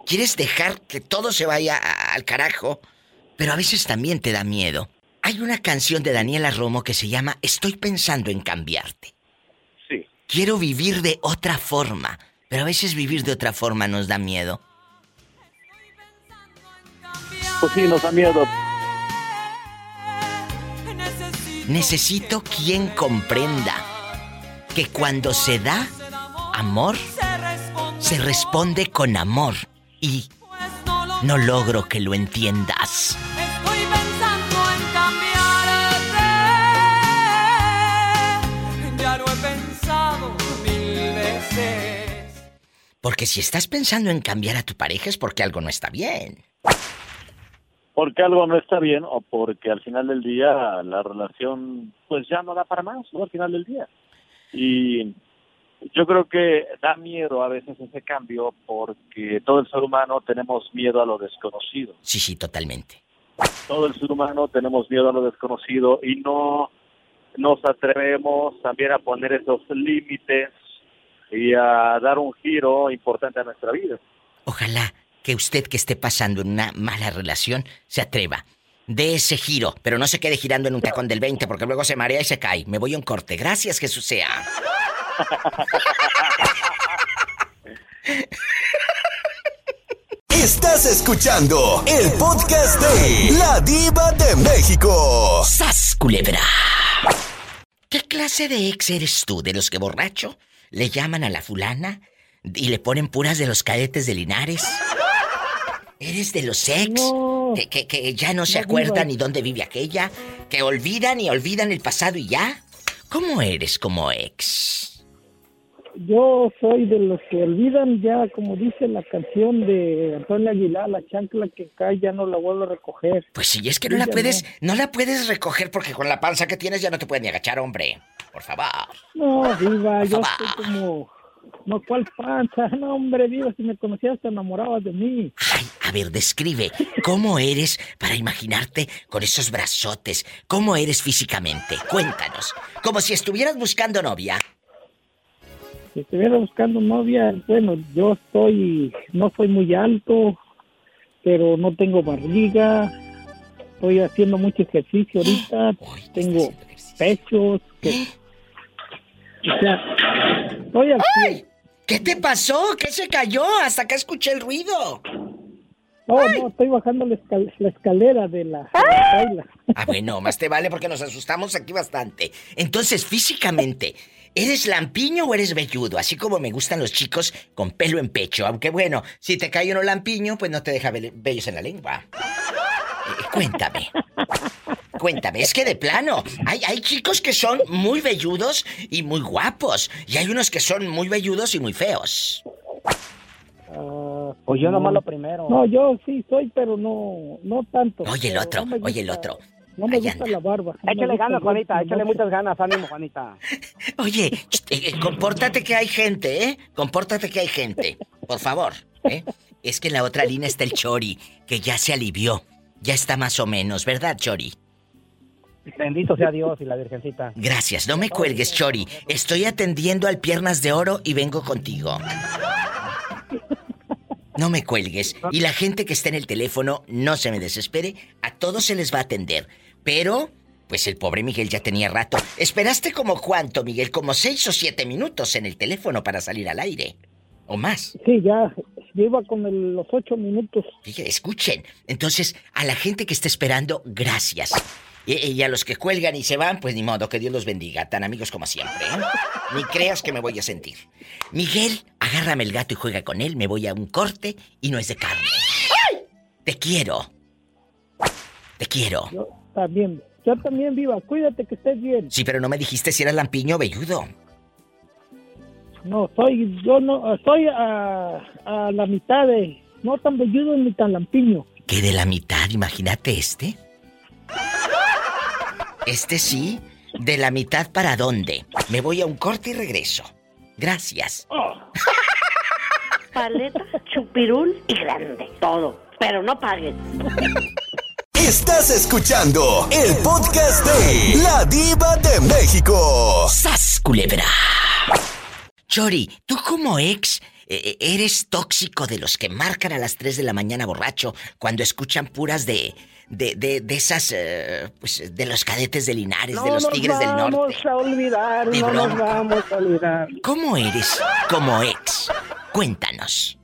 quieres dejar que todo se vaya al carajo, pero a veces también te da miedo. Hay una canción de Daniela Romo que se llama Estoy pensando en cambiarte. Sí. Quiero vivir de otra forma, pero a veces vivir de otra forma nos da miedo. Pues sí, nos da miedo. Necesito quien comprenda que cuando se da amor, se responde con amor. Y no logro que lo entiendas. Estoy pensando en cambiarte. Ya lo he pensado mil veces. Porque si estás pensando en cambiar a tu pareja es porque algo no está bien. Porque algo no está bien o porque al final del día la relación pues ya no da para más, ¿no? Al final del día. Y yo creo que da miedo a veces ese cambio porque todo el ser humano tenemos miedo a lo desconocido. Sí, sí, totalmente. Todo el ser humano tenemos miedo a lo desconocido y no nos atrevemos también a poner esos límites y a dar un giro importante a nuestra vida. Ojalá que usted que esté pasando en una mala relación se atreva. De ese giro, pero no se quede girando en un tacón del 20 porque luego se marea y se cae. Me voy a un corte. Gracias, Jesús sea. Estás escuchando el podcast de La Diva de México. ¡Sas, culebra! ¿Qué clase de ex eres tú? ¿De los que borracho le llaman a la fulana y le ponen puras de los cadetes de Linares? ¿Eres de los ex que, que- que ya no se No, acuerdan ni dónde vive aquella? ¿Que olvidan y olvidan el pasado y ya? ¿Cómo eres como ex? Yo soy de los que olvidan ya, como dice la canción de Antonio Aguilar, la chancla que cae ya no la vuelvo a recoger. Pues sí, es que no la puedes, no la puedes recoger porque con la panza que tienes ya no te puedes ni agachar, hombre. Por favor. No, Diva, yo estoy como... No, ¿cuál panza? No, hombre, Diva, si me conocías te enamorabas de mí. A ver, describe cómo eres para imaginarte con esos brazotes. ¿Cómo eres físicamente? Cuéntanos. Como si estuvieras buscando novia. Si estuviera buscando novia, bueno, yo estoy... No soy muy alto, pero no tengo barriga. Estoy haciendo mucho ejercicio ahorita. Tengo pechos. Que, o sea, estoy al ¡Ay! ¿Qué te pasó? ¿Qué se cayó? Hasta acá escuché el ruido. No, no, estoy bajando la, escal- la escalera de la, de la baila. Ah, bueno, más te vale porque nos asustamos aquí bastante. Entonces, físicamente, ¿eres lampiño o eres velludo? Así como me gustan los chicos con pelo en pecho. Aunque bueno, si te cae uno lampiño, pues no te deja vellos en la lengua. Eh, cuéntame. Cuéntame, es que de plano, hay, hay chicos que son muy velludos y muy guapos. Y hay unos que son muy velludos y muy feos. Pues yo nomás lo primero. No, yo sí soy, pero no, no tanto. Oye el otro, no oye el otro. No me gusta la barba. no Échale ganas, Juanita, échale muchas ganas, ánimo, Juanita. Oye, eh, eh, compórtate que hay gente, ¿eh? Compórtate que hay gente. Por favor, ¿eh? Es que en la otra línea está el Chori, que ya se alivió. Ya está más o menos, ¿verdad, Chori? Bendito sea Dios y la Virgencita. Gracias, no me cuelgues, Chori. Estoy atendiendo al Piernas de Oro y vengo contigo. No me cuelgues. Y la gente que está en el teléfono, no se me desespere. A todos se les va a atender. Pero, pues el pobre Miguel ya tenía rato. ¿Esperaste como cuánto, Miguel? Como seis o siete minutos en el teléfono para salir al aire. ¿O más? Sí, ya, yo iba con el- los ocho minutos. Fíjate, escuchen. Entonces, a la gente que está esperando, gracias. Y, y a los que cuelgan y se van, pues ni modo, que Dios los bendiga. Tan amigos como siempre, ¿eh? Ni creas que me voy a sentir. Miguel, agárrame el gato y juega con él. Me voy a un corte y no es de carne. Te quiero. Te quiero. Yo también, yo también, Viva, cuídate que estés bien. Sí, pero no me dijiste si eras lampiño o velludo. No, soy, yo no, estoy a, a la mitad de, no tan velludo ni tan lampiño. Que de la mitad, imagínate este. Este sí, de la mitad para dónde. Me voy a un corte y regreso. Gracias. Paleta, chupirul y grande. Todo. Pero no pagues. Estás escuchando el podcast de La Diva de México. ¡Sas, culebra! Chori, tú como ex eh, eres tóxico de los que marcan a las 3 de la mañana borracho cuando escuchan puras de de, de, de esas, eh, pues, de los cadetes de Linares, de los Tigres del Norte. No nos vamos a olvidar, no nos vamos a olvidar. ¿Cómo eres como ex? Cuéntanos.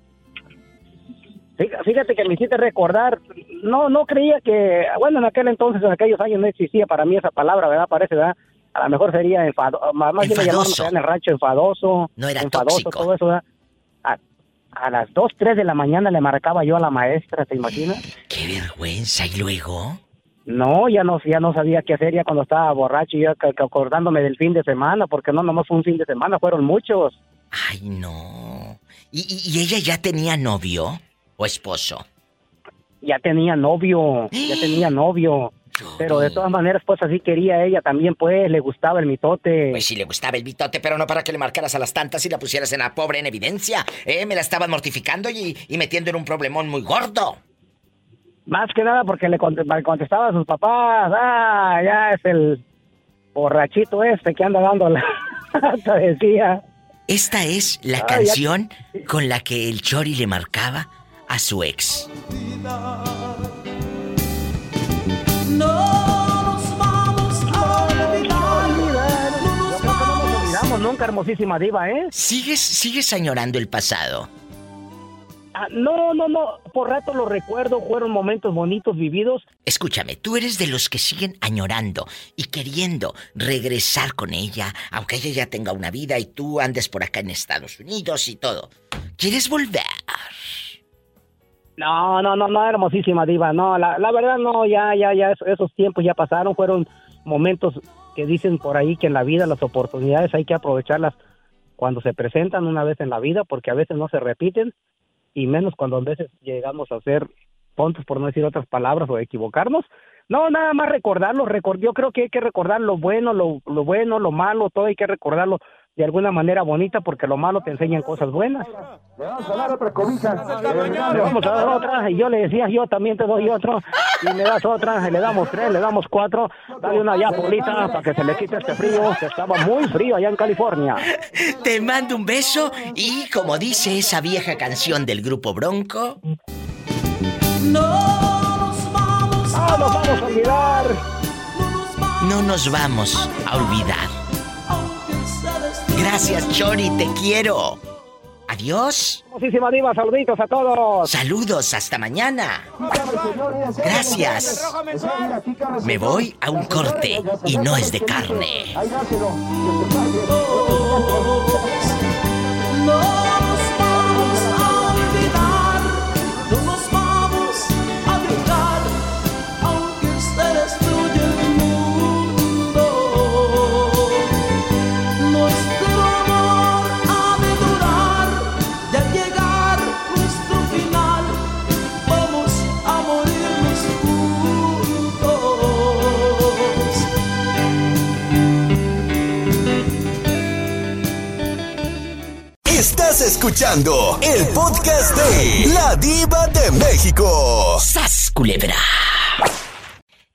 Fí- Fíjate que me hiciste recordar, no no creía que, bueno, en aquel entonces, en aquellos años no existía para mí esa palabra, ¿verdad? Parece, ¿verdad? A lo mejor sería enfado, más bien allá en el rancho enfadoso, No era enfadoso, tóxico. todo eso, ¿verdad? A, a las 2, 3 de la mañana le marcaba yo a la maestra, ¿te imaginas? Qué vergüenza, ¿y luego? No, ya no, ya no sabía qué hacer ya cuando estaba borracho, ya acordándome del fin de semana, porque no nomás fue un fin de semana, fueron muchos. Ay, no. ¿Y, y- y ella ya tenía novio o esposo? ya tenía novio, ya tenía novio. Pero de todas maneras, pues así quería ella también, pues, le gustaba el mitote. Pues sí le gustaba el bitote, pero no para que le marcaras a las tantas y la pusieras en la pobre en evidencia. Eh, me la estaban mortificando y, y metiendo en un problemón muy gordo. Más que nada porque le cont- le contestaba a sus papás, ah, ya es el borrachito este que anda dando la... Decía. Esta es la Ah, ya- canción con la que el Chori le marcaba a su ex. No nos vamos a olvidar. No nos vamos. Olvidamos nunca, hermosísima diva, ¿eh? ¿Sigues, sigues añorando el pasado? Ah, no, no, no, por rato lo recuerdo, fueron momentos bonitos vividos. Escúchame, tú eres de los que siguen añorando y queriendo regresar con ella, aunque ella ya tenga una vida y tú andes por acá en Estados Unidos y todo. ¿Quieres volver? No, no, no, no, hermosísima diva, no, la, la verdad no, ya, ya, ya, eso- esos tiempos ya pasaron, fueron momentos que dicen por ahí que en la vida las oportunidades hay que aprovecharlas cuando se presentan una vez en la vida, porque a veces no se repiten, y menos cuando a veces llegamos a ser tontos, por no decir otras palabras, o equivocarnos. No, nada más recordarlo, recor- yo creo que hay que recordar lo bueno, lo, lo bueno, lo malo, todo hay que recordarlo de alguna manera bonita, porque lo malo te enseñan cosas buenas. Le vamos a dar otra cobija. Le vamos a dar otra. Y yo le decía, yo también te doy otro. Y me das otra. Y le damos tres, le damos cuatro. Dale una ya, Polita, para que se le quite este frío, que estaba muy frío allá en California. Te mando un beso y como dice esa vieja canción del grupo Bronco, Ah, nos vamos a olvidar. no nos vamos a olvidar. Gracias, Chori, te quiero. Adiós. Muchísimas diva, saluditos a todos. Saludos, hasta mañana. Gracias. Me voy a un corte y no es de carne. No Estás escuchando el podcast de La Diva de México. ¡Sas, culebra!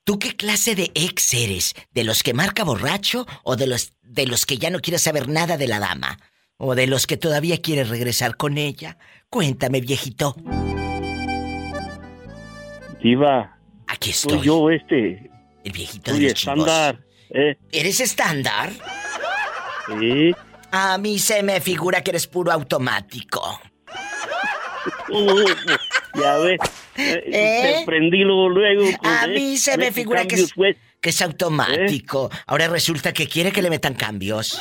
¿Tú qué clase de ex eres? ¿De los que marca borracho o de los, de los que ya no quiere saber nada de la dama? ¿O de los que todavía quiere regresar con ella? Cuéntame, viejito. Diva. Aquí Soy estoy. yo, este. El viejito Soy de los estándar. ¿eh? ¿Eres estándar? Sí. A mí se me figura que eres puro automático. Uh, ya ves. Eh. Te prendí luego, luego. A mí se me figura que es, pues. que es automático. Ahora resulta que quiere que le metan cambios.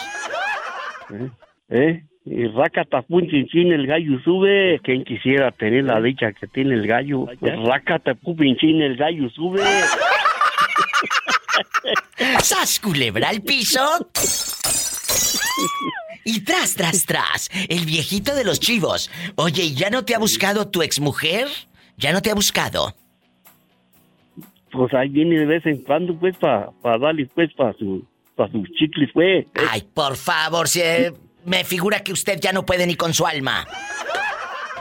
¿Eh? ¿Eh? Y rácata, pun, chin, chin, el gallo sube. ¿Quién quisiera tener la dicha que tiene el gallo? Pues rácata, pun, chin, el gallo sube. ¡Sas, culebra al piso! Y tras, tras, tras, el viejito de los chivos. Oye, ¿y ¿ya no te ha buscado tu exmujer? ¿Ya no te ha buscado? Pues ahí viene de vez en cuando, pues, para darle, pues, para su, pa sus chicles, pues. Ay, por favor, si, eh, me figura que usted ya no puede ni con su alma.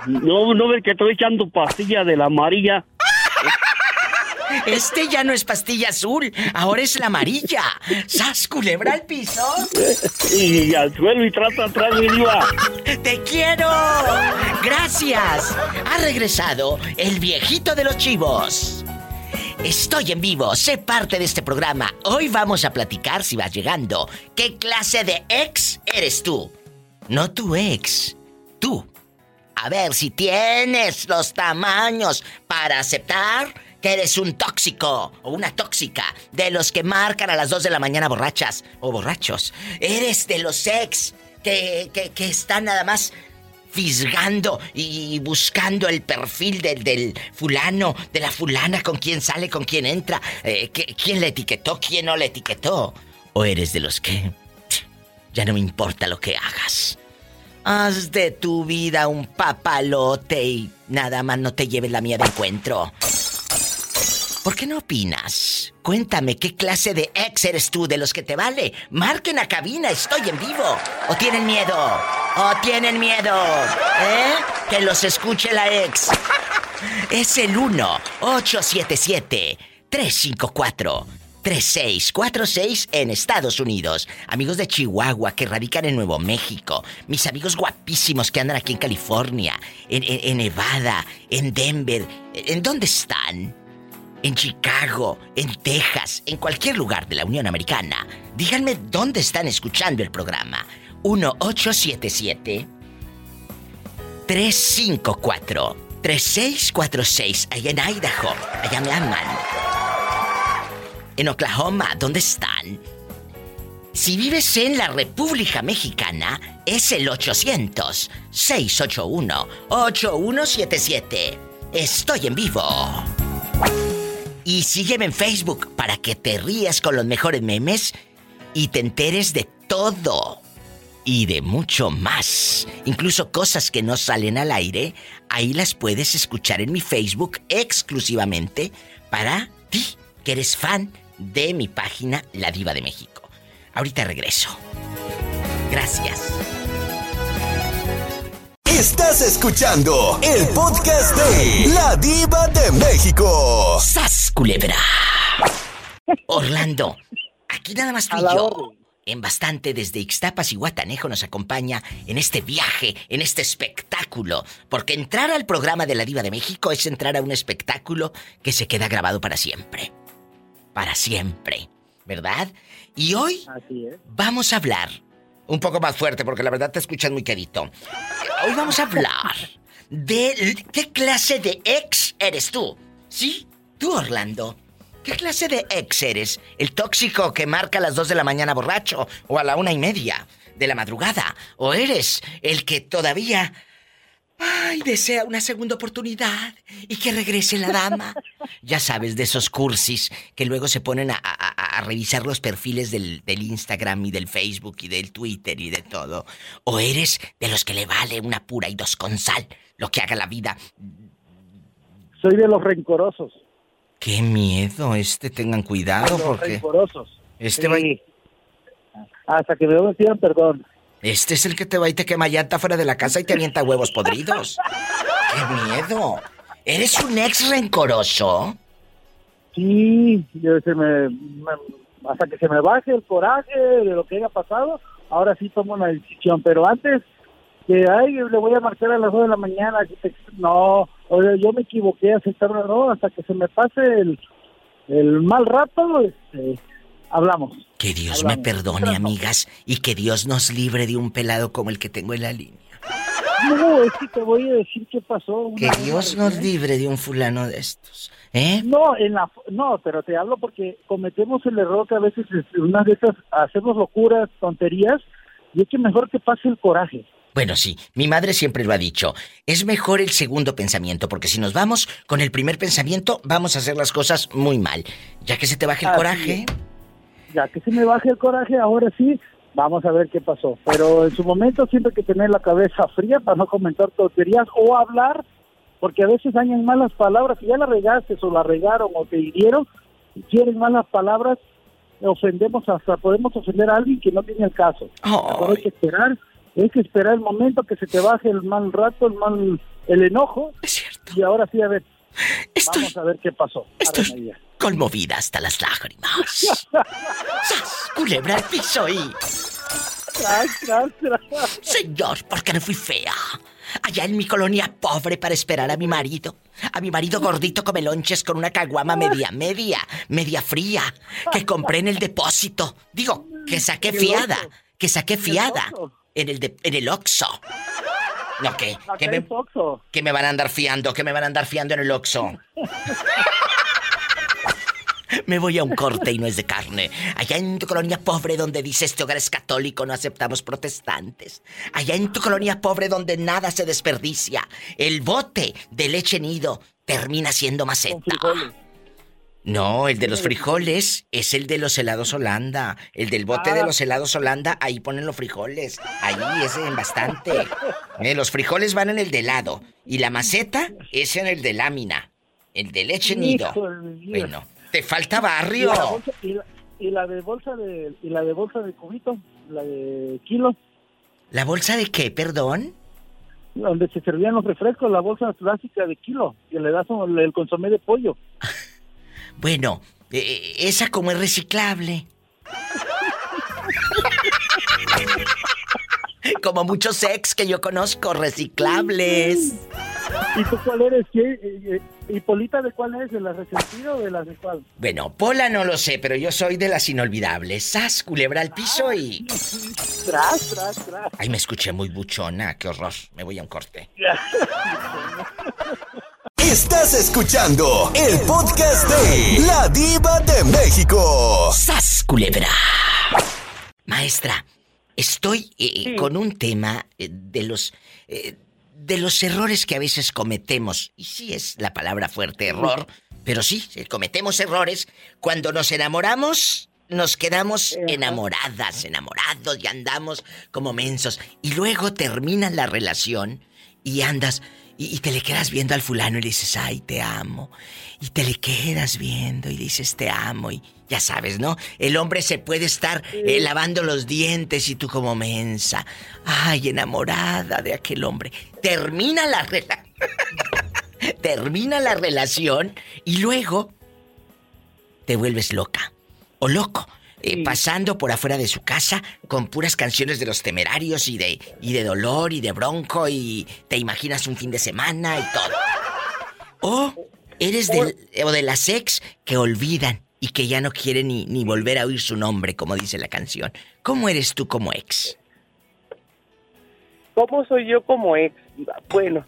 No, no ves que estoy echando pastilla de la amarilla. Este ya no es pastilla azul, ahora es la amarilla. ¡Sas, culebra al piso! Y al suelo y trata atrás, mi diva. ¡Te quiero! ¡Gracias! Ha regresado el viejito de los chivos. Estoy en vivo, sé parte de este programa. Hoy vamos a platicar, si vas llegando, qué clase de ex eres tú. No tu ex, tú. A ver si tienes los tamaños para aceptar que eres un tóxico o una tóxica de los que marcan a las 2 de la mañana borrachas o borrachos. Eres de los ex que, que, que están nada más fisgando y buscando el perfil del, del fulano, de la fulana, con quién sale, con quién entra, eh, que- quién le etiquetó, quién no le etiquetó. O eres de los que... Ya no me importa lo que hagas. Haz de tu vida un papalote y nada más no te lleves la mía de encuentro. ¿Por qué no opinas? Cuéntame qué clase de ex eres tú de los que te vale. Marquen a cabina, estoy en vivo. ¿O tienen miedo? ¿O tienen miedo? ¿Eh? Que los escuche la ex. Es el 1-877-354-3646 en Estados Unidos. Amigos de Chihuahua que radican en Nuevo México. Mis amigos guapísimos que andan aquí en California, en, en- en Nevada, en Denver. ¿En dónde están? En Chicago, en Texas, en cualquier lugar de la Unión Americana. Díganme dónde están escuchando el programa. 1877 354 3646 allá en Idaho. Allá me aman. En Oklahoma, ¿dónde están? Si vives en la República Mexicana, es el 800-681-8177. Estoy en vivo. Y sígueme en Facebook para que te rías con los mejores memes y te enteres de todo. Y de mucho más. Incluso cosas que no salen al aire, ahí las puedes escuchar en mi Facebook exclusivamente para ti, que eres fan de mi página La Diva de México. Ahorita regreso. Gracias. Estás escuchando el podcast de La Diva de México. ¡Sas, culebra! Orlando, aquí nada más tú y yo. En bastante desde Ixtapas y Guatanejo nos acompaña en este viaje, en este espectáculo. Porque entrar al programa de la Diva de México es entrar a un espectáculo que se queda grabado para siempre. Para siempre. ¿Verdad? Y hoy Así es. vamos a hablar. Un poco más fuerte porque la verdad te escuchas muy quedito. Hoy vamos a hablar de qué clase de ex eres tú. ¿Sí? Tú, Orlando. ¿Qué clase de ex eres? ¿El tóxico que marca a las 2 de la mañana borracho o a la una y media de la madrugada? ¿O eres el que todavía... Ay, desea una segunda oportunidad y que regrese la dama. Ya sabes, de esos cursis que luego se ponen a, a- a- a revisar los perfiles del, del Instagram y del Facebook y del Twitter y de todo. O eres de los que le vale una pura y dos con sal lo que haga la vida. Soy de los rencorosos. Qué miedo, este, tengan cuidado de los porque... rencorosos. Este va... Hasta que me pidan perdón. Este es el que te va y te quema llanta fuera de la casa y te avienta huevos podridos. ¡Qué miedo! ¿Eres un ex rencoroso? Sí, hasta que se me baje el coraje de lo que haya pasado, ahora sí tomo una decisión. Pero antes que, ay, le voy a marcar a las 2 de la mañana, te- no, yo me equivoqué aceptarlo, no, hasta que se me pase el, el mal rato, este, hablamos. Que Dios me perdone, amigas, y que Dios nos libre de un pelado como el que tengo en la línea. No, es que te voy a decir qué pasó. Que Dios nos vez. libre de un fulano de estos. ¿Eh? No, en la, no, pero te hablo porque cometemos el error que a veces unas de esas hacemos locuras, tonterías, y es que mejor que pase el coraje. Bueno, sí, mi madre siempre lo ha dicho. Es mejor el segundo pensamiento, porque si nos vamos con el primer pensamiento, vamos a hacer las cosas muy mal. Ya que se te baje el Así coraje. Ya que se me baje el coraje, ahora sí, vamos a ver qué pasó. Pero en su momento siempre hay que tener la cabeza fría para no comentar tonterías o hablar, porque a veces dañan malas palabras. Si ya la regaste o la regaron o te hirieron, si quieren malas palabras, ofendemos hasta, podemos ofender a alguien que no tiene el caso. Mejor hay que esperar, hay que esperar el momento que se te baje el mal rato, el mal, el enojo. Es cierto. Y ahora sí, a ver, Vamos a ver qué pasó. Estoy conmovida hasta las lágrimas. ¡Sas! Culebra al piso y... Tras, tras, tras. Señor, ¿por qué no fui fea? Allá en mi colonia pobre para esperar a mi marido. A mi marido gordito come lonches con una caguama media, media, media fría. Que compré en el depósito. Digo, que saqué fiada. Que saqué fiada. En el, de, en el Oxxo. No, ¿qué? ¿Qué me, ¿Qué me van a andar fiando? ¿Qué me van a andar fiando en el Oxxo? Me voy a un corte y no es de carne. Allá en tu colonia pobre donde dice este hogar es católico, no aceptamos protestantes. Allá en tu colonia pobre donde nada se desperdicia, el bote de leche nido termina siendo maceta. No, el de los frijoles es el de los helados Holanda. El del bote de Ah. los helados Holanda, ahí ponen los frijoles. Ahí es en bastante. Eh, los frijoles van en el de helado. Y la maceta es en el de lámina. El de leche nido. Bueno, te falta Y barrio. la, bolsa, y, la, y la de bolsa de y la de bolsa de cubito, la de kilo, ¿La bolsa de qué, perdón? donde se servían los refrescos, la bolsa clásica de kilo, que le das un- el consomé de pollo. Bueno, eh, esa como es reciclable. Como muchos ex que yo conozco, reciclables. ¿Y tú cuál eres? ¿Qué? Eh, eh, ¿Hipólita de cuál es? ¿De la resentida o de la de cuál? Bueno, Pola no lo sé, pero yo soy de las inolvidables. Sas, culebra al piso y... Tras, tras, tras. Ay, me escuché muy buchona, qué horror. Me voy a un corte. Estás escuchando el podcast de La Diva de México. ¡Sas, culebra! Maestra, estoy eh, con un tema eh, de los... eh, de los errores que a veces cometemos. Y sí es la palabra fuerte, error. Pero sí, eh, cometemos errores. Cuando nos enamoramos, nos quedamos enamoradas, enamorados y andamos como mensos. Y luego termina la relación y andas y, y te le quedas viendo al fulano y le dices, ay, te amo. Y te le quedas viendo y dices, te amo. Y ya sabes, ¿no? El hombre se puede estar eh, lavando los dientes y tú como mensa. Ay, enamorada de aquel hombre. Termina la relación. termina la relación y luego te vuelves loca o loco. Eh, pasando por afuera de su casa con puras canciones de los temerarios y de, y de dolor y de bronco y te imaginas un fin de semana y todo. O eres del, o de las ex que olvidan y que ya no quieren ni, ni volver a oír su nombre, como dice la canción. ¿Cómo eres tú como ex? ¿Cómo soy yo como ex? Bueno,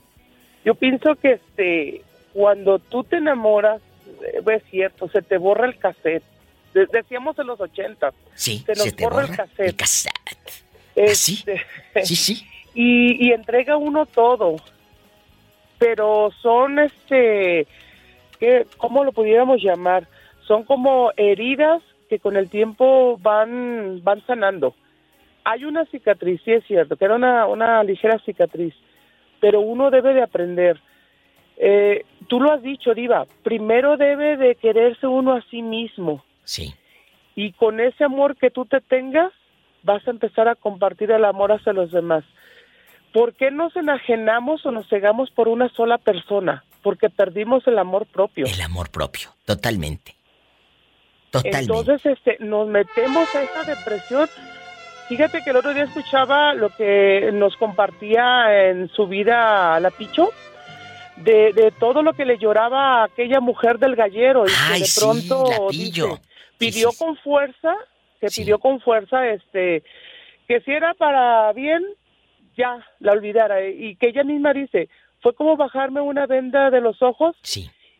yo pienso que este, cuando tú te enamoras, eh, es cierto, se te borra el cassette. De- decíamos en los 80. Sí, se nos se te borra, borra el cassette. Este, Sí, sí. y, y entrega uno todo. Pero son, este, ¿qué, ¿cómo lo pudiéramos llamar? Son como heridas que con el tiempo van, van sanando. Hay una cicatriz, sí es cierto, que era una, una ligera cicatriz, pero uno debe de aprender. Eh, tú lo has dicho, Diva, primero debe de quererse uno a sí mismo. Sí. Y con ese amor que tú te tengas, vas a empezar a compartir el amor hacia los demás. ¿Por qué nos enajenamos o nos cegamos por una sola persona? Porque perdimos el amor propio. El amor propio, totalmente. Totalmente. Entonces, este, nos metemos a esa depresión. Fíjate que el otro día escuchaba lo que nos compartía en su vida a la Picho, de, de todo lo que le lloraba a aquella mujer del gallero y Ay, que de sí, pronto la Pillo. dice, pidió con fuerza, que pidió con fuerza, este, que si era para bien, ya la olvidara y que ella misma dice, fue como bajarme una venda de los ojos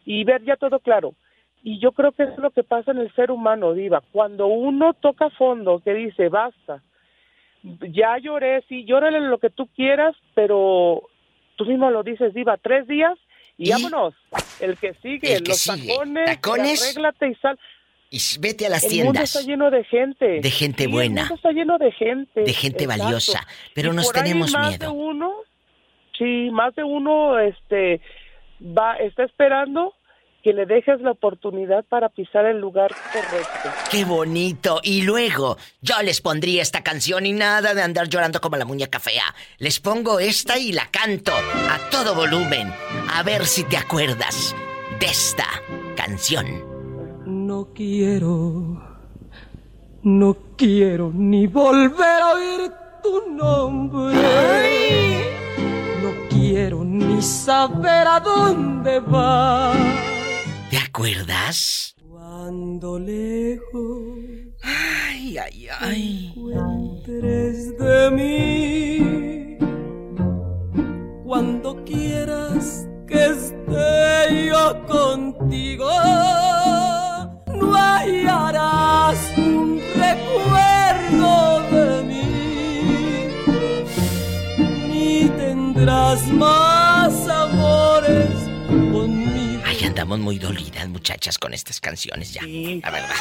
y ver ya todo claro. Y yo creo que es lo que pasa en el ser humano, Diva. Cuando uno toca fondo, que dice, basta, ya lloré, sí, llórale lo que tú quieras, pero tú mismo lo dices, Diva, tres días y, vámonos. El que sigue, El que los sigue. tacones, Tacones. arréglate y sal. Y vete a las el mundo está lleno de gente. de gente Sí, El buena, mundo está lleno de gente. de gente Exacto. valiosa, pero Y nos por ahí tenemos más miedo. De uno, sí, más de uno este, va, está esperando que le dejes la oportunidad para pisar el lugar correcto. ¡Qué bonito! Y luego, yo les pondría esta canción y nada de andar llorando como la muñeca fea. Les pongo esta y la canto a todo volumen. A ver si te acuerdas. de esta canción. No quiero, no quiero ni volver a oír tu nombre. No quiero ni saber a dónde vas. ¿Te acuerdas? Cuando lejos Ay, ay, ay. encuentres de mí. Cuando quieras que esté yo contigo, tendrás más amores conmigo. Ay, andamos muy dolidas, muchachas, con estas canciones ya. La verdad.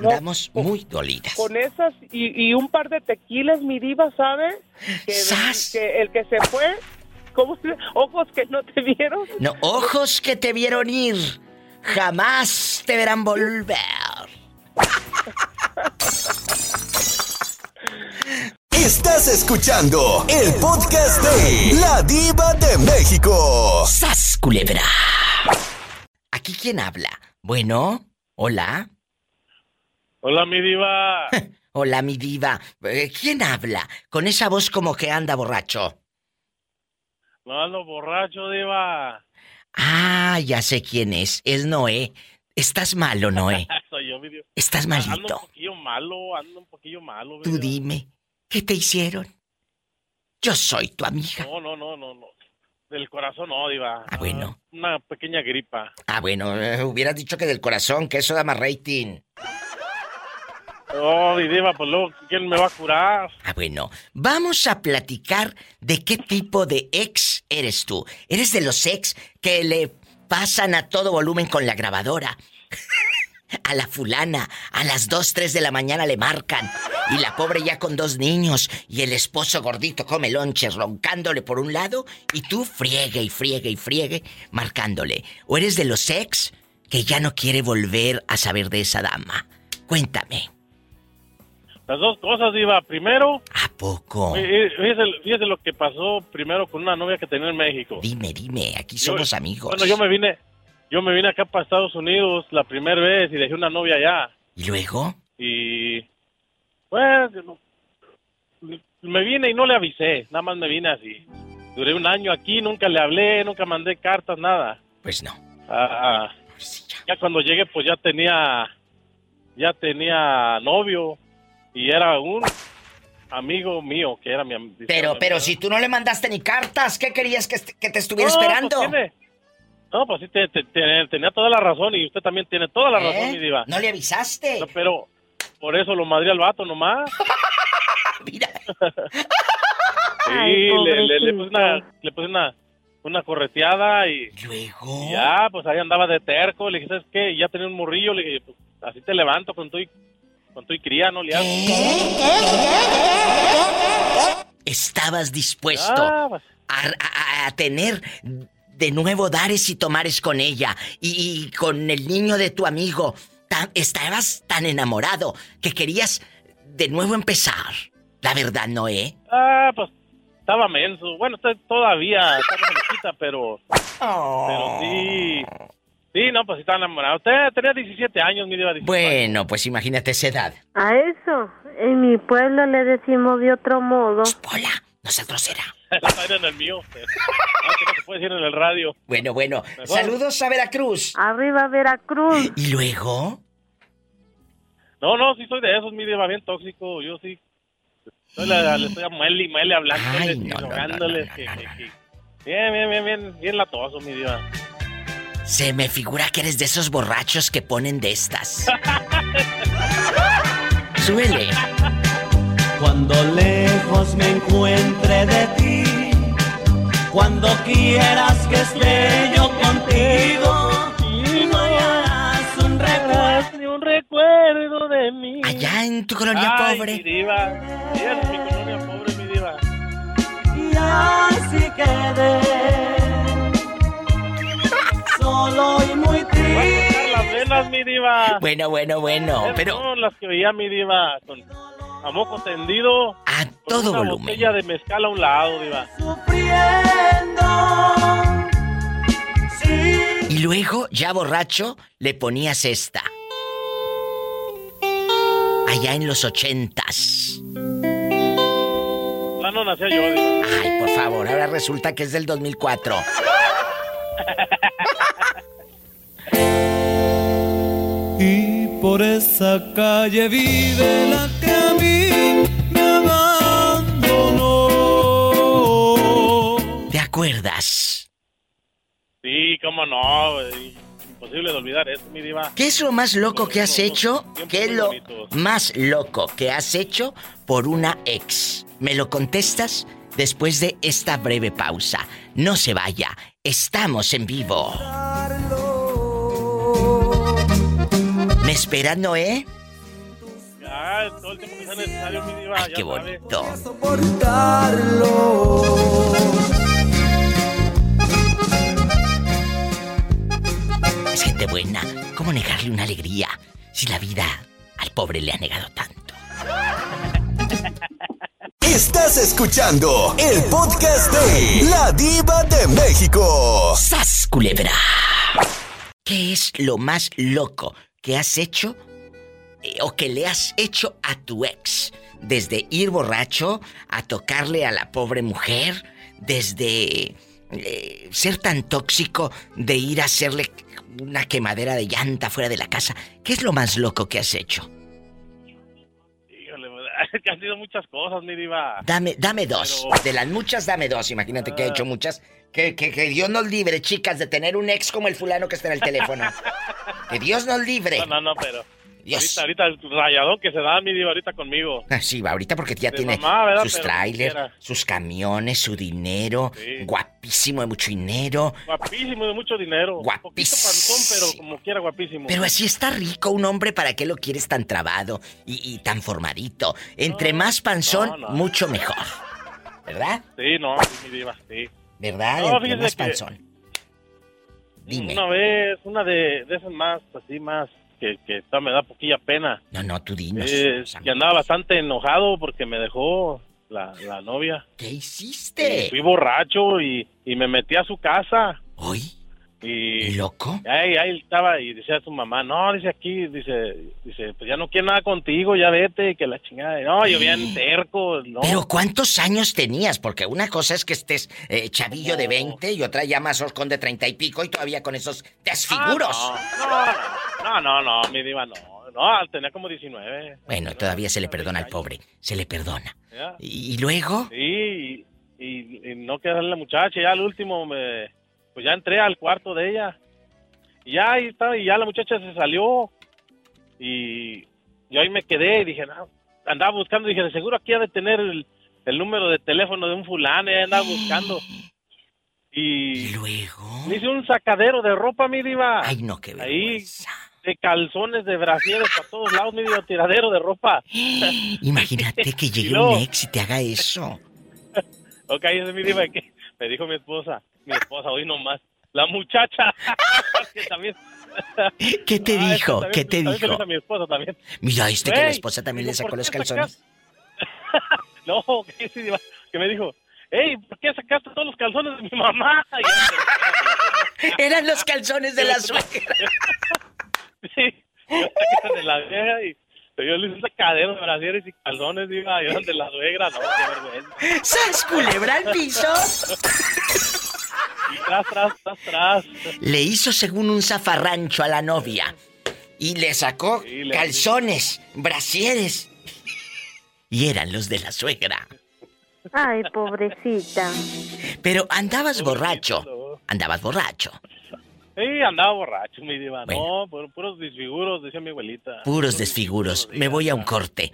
No, Andamos muy dolidas. Con esas y, y un par de tequilas, mi diva, ¿sabe? Que, que el que se fue, ¿cómo se Ojos que no te vieron. No, ojos que te vieron ir, jamás te verán volver. Estás escuchando el podcast de La Diva de México. ¡Sas, culebra! ¿Aquí quién habla? Bueno, hola. Hola, mi diva. Hola, mi diva. Eh, ¿Quién habla? Con esa voz como que anda borracho. No ando borracho, diva. Ah, ya sé quién es. Es Noé. Estás malo, Noé. Soy yo, mi diva. Estás Ando malito. un poquillo malo, ando un poquillo malo. mi Tú diva. dime, ¿qué te hicieron? Yo soy tu amiga. No, no, no, no, no. Del corazón no, diva. Ah, bueno. Una pequeña gripa. Ah, bueno, eh, hubieras dicho que del corazón, que eso da más rating. Oh, diva, pues luego, ¿quién me va a curar? Ah, bueno, vamos a platicar de qué tipo de ex eres tú. ¿Eres de los ex que le pasan a todo volumen con la grabadora? A la fulana, a las 2, 3 de la mañana le marcan. Y la pobre ya con dos niños. Y el esposo gordito come lonches roncándole por un lado. Y tú friegue y friegue y friegue marcándole. ¿O eres de los ex que ya no quiere volver a saber de esa dama? Cuéntame. Las dos cosas, diva. Primero... ¿A poco? eh, eh, Fíjese, fíjese lo que pasó primero con una novia que tenía en México. Dime, dime, aquí Yo- somos amigos. Bueno, yo me vine... Yo me vine acá para Estados Unidos la primera vez y dejé una novia allá. ¿Y luego? Y... Pues... Me vine y no le avisé. Nada más me vine así. Duré un año aquí, nunca le hablé, nunca mandé cartas, nada. Pues no. Ah, ah. ya cuando llegué, pues ya tenía, ya tenía novio y era un amigo mío que era mi Pero, pero si tú no le mandaste ni cartas, ¿qué querías que, que te estuviera No, pues esperando? tiene- no, pues sí, te- te- te- tenía toda la razón y usted también tiene toda la ¿Eh? razón, mi diva. No le avisaste. No, pero por eso lo madré al vato nomás. Mira. Sí, Ay, le, le- le puse una, le puse una, una correteada y... Luego... y ya, pues ahí andaba de terco. Le dije, ¿sabes qué? Y ya tenía un morrillo. Le dije, pues así te levanto con tu, y- con tu y cría, no le hago. Estabas dispuesto Ah, pues. a, a- a tener de nuevo dares y tomares con ella y, y con el niño de tu amigo. Tan- estabas tan enamorado que querías de nuevo empezar. La verdad, Noé. Ah, pues estaba menso. Bueno, todavía está jovencita, pero. Pero sí. Sí, no, pues estaba enamorado. Usted tenía 17 años, mi diva. 17 Bueno, pues imagínate esa edad. A eso, en mi pueblo le decimos de otro modo. Hola, no seas grosera. Está en el mío. Ah, que no se puede decir en el radio. Bueno, bueno. Mejor. Saludos a Veracruz. Arriba Veracruz. ¿Y luego? No, no, sí soy de esos, mi diva, bien tóxico. Yo sí. Estoy la- le estoy a muele y muele hablándoles y rogándoles. que- que- que- Bien, bien, bien, bien, bien latoso, mi diva. Se me figura que eres de esos borrachos que ponen de estas. Súbele. Cuando lejos me encuentre de cuando quieras que esté yo contigo, no hallarás un recuerdo. Ni un recuerdo de mí. Allá en tu colonia Ay, pobre. Mi diva. Sí, en mi colonia pobre, mi diva. Y así quedé, solo y muy triste. las venas, mi diva. Bueno, bueno, bueno. Pero Son las que oía mi diva con a moco tendido. a todo una volumen. botella de mezcal a un lado, diva. Y luego, ya borracho, le ponías esta. Allá en los ochentas. Ya no nació yo, Diva. Ay, por favor, ahora resulta que es del 2004. Y por esa calle vive la mí me abandonó. ¿Te acuerdas? Sí, cómo no. Imposible de olvidar eso, mi diva. ¿Qué es lo más loco que has hecho? ¿Qué es lo más loco que has hecho por una ex? ¿Me lo contestas? Después de esta breve pausa. No se vaya. Estamos en vivo. ¿Me esperan, Noé? Ya, todo el tiempo que sea necesario, mi diva. Ay, qué bonito. Es gente buena. ¿Cómo negarle una alegría si la vida al pobre le ha negado tanto? Estás escuchando el podcast de La Diva de México. ¡Sas, culebra! ¿Qué es lo más loco que has hecho o que le has hecho a tu ex? Desde ir borracho a tocarle a la pobre mujer, desde eh, ser tan tóxico de ir a hacerle una quemadera de llanta fuera de la casa. ¿Qué es lo más loco que has hecho? Híjole, es que han sido muchas cosas, mi diva. Dame, dame dos. Pero- De las muchas, dame dos. Imagínate que he Ah. hecho muchas. Que, que, que Dios nos libre, chicas, de tener un ex como el fulano que está en el teléfono. que Dios nos libre. No, no, no, pero... Dios. Ahorita, ahorita el rayadón que se da, mi diva, ahorita conmigo. Ah, Sí, va ahorita porque ya De tiene sus trailers, sus camiones, su dinero. Sí. Guapísimo, de mucho dinero. Guapísimo, de mucho dinero. Un poquito panzón, pero como quiera guapísimo. Pero así está rico un hombre, ¿para qué lo quieres tan trabado y, y tan formadito? Entre más panzón, no, no. mucho mejor. ¿Verdad? Sí, no, sí, mi diva, sí. ¿Verdad? Entre más que- panzón. Dime. Una vez, una de, de esas más, así más, que, que esta me da poquilla pena. No, no, tú dinos. Eh, que andaba bastante enojado porque me dejó la, la novia. ¿Qué hiciste? Fui borracho y, y me metí a su casa. ¿Hoy? Y ¿Loco? ahí, ahí estaba y decía a su mamá, no, dice aquí, dice, dice, pues ya no quiero nada contigo, ya vete, que la chingada. No, yo bien terco, no. Pero ¿cuántos años tenías? Porque una cosa es que estés eh, chavillo de 20 y otra ya más con de 30 y pico y todavía con esos desfiguros. Ah, no, no, no, no, mi diva, no. No, tenía como 19. Bueno, todavía se le perdona al pobre. Se le perdona. ¿ya? ¿Y, y luego? Sí, y, y- y no quedé la muchacha, ya al último me, pues ya entré al cuarto de ella. Y ya ahí estaba, y ya la muchacha se salió. Y yo ahí me quedé y dije, no, andaba buscando, dije, de seguro aquí ha de tener el, el número de teléfono de un fulano, y ahí andaba buscando. Y, luego me hice un sacadero de ropa, mi diva. Ay, no, qué Ahí, de calzones, de brasieres, para todos lados, mi diva, tiradero de ropa. Imagínate que llegue luego- un ex y te haga eso. Ok, esa es mi diva que me dijo mi esposa, mi esposa hoy nomás, la muchacha, que también... ¿Qué te Ah, dijo? ¿Qué te dijo? a mi esposa también. Mira, este que la esposa también le sacó ¿por los calzones. No, que sí, que me dijo, hey, ¿por qué sacaste todos los calzones de mi mamá? Eran los calzones de la suegra. Sí, de la vieja y yo le hice sacadero de brasieres y calzones, y eran de la suegra, no, qué vergüenza. ¿Sas culebra al piso? Y tras, tras, tras, tras. Le hizo según un zafarrancho a la novia. Y le sacó Sí, le- calzones, brasieres. Y eran los de la suegra. Ay, pobrecita. Pero andabas borracho. Andabas borracho. Sí, andaba borracho, mi diva, no, pu- puros disfiguros, decía mi abuelita. Puros desfiguros. Me voy a un corte.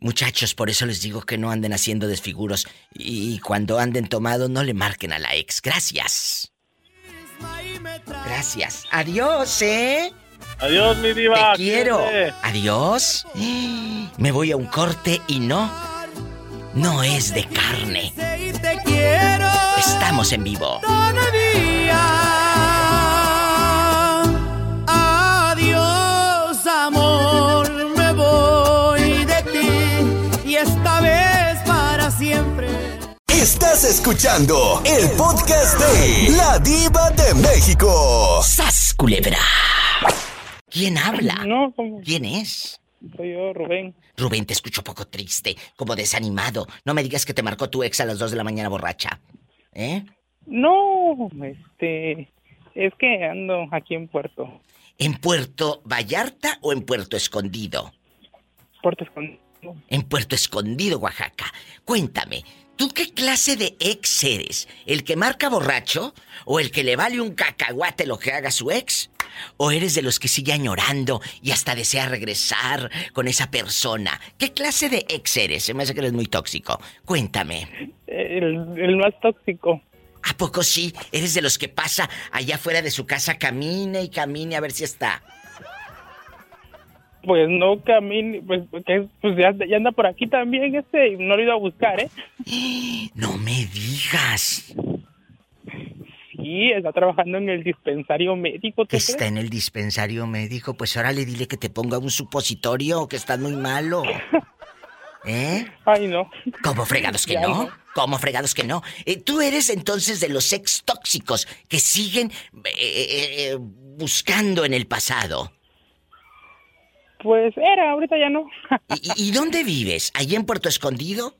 Muchachos, por eso les digo que no anden haciendo desfiguros. Y cuando anden tomados, no le marquen a la ex. Gracias. Gracias. Adiós, ¿eh? Adiós, mi diva. Te quiero. Adiós. Me voy a un corte y no. No es de carne. Estamos en vivo. todavía. Estás escuchando el podcast de La Diva de México. ¡Sas, culebra! ¿Quién habla? No, ¿cómo? ¿Quién es? Soy yo, Rubén. Rubén, te escucho poco triste, como desanimado. No me digas que te marcó tu ex a las 2 de la mañana borracha. ¿Eh? No, este, es que ando aquí en Puerto. ¿En Puerto Vallarta o en Puerto Escondido? Puerto Escondido. En Puerto Escondido, Oaxaca. Cuéntame, ¿tú qué clase de ex eres? ¿El que marca borracho? ¿O el que le vale un cacahuate lo que haga su ex? ¿O eres de los que sigue añorando y hasta desea regresar con esa persona? ¿Qué clase de ex eres? Se me hace que eres muy tóxico. Cuéntame. El, el más tóxico. ¿A poco sí? ¿Eres de los que pasa allá fuera de su casa, camine y camine a ver si está? Pues no camine, pues, que, pues ya, ya anda por aquí también este y no lo he ido a buscar, ¿eh? No me digas. Sí, está trabajando en el dispensario médico. ¿tú Está crees? en el dispensario médico, pues ahora le dile que te ponga un supositorio, que estás muy malo. ¿Eh? Ay, no. ¿Cómo fregados que no? no. ¿Cómo fregados que no? Eh, Tú eres entonces de los ex tóxicos que siguen eh, eh, buscando en el pasado. Pues era, ahorita ya no. ¿Y, y dónde vives? ¿Allí en Puerto Escondido?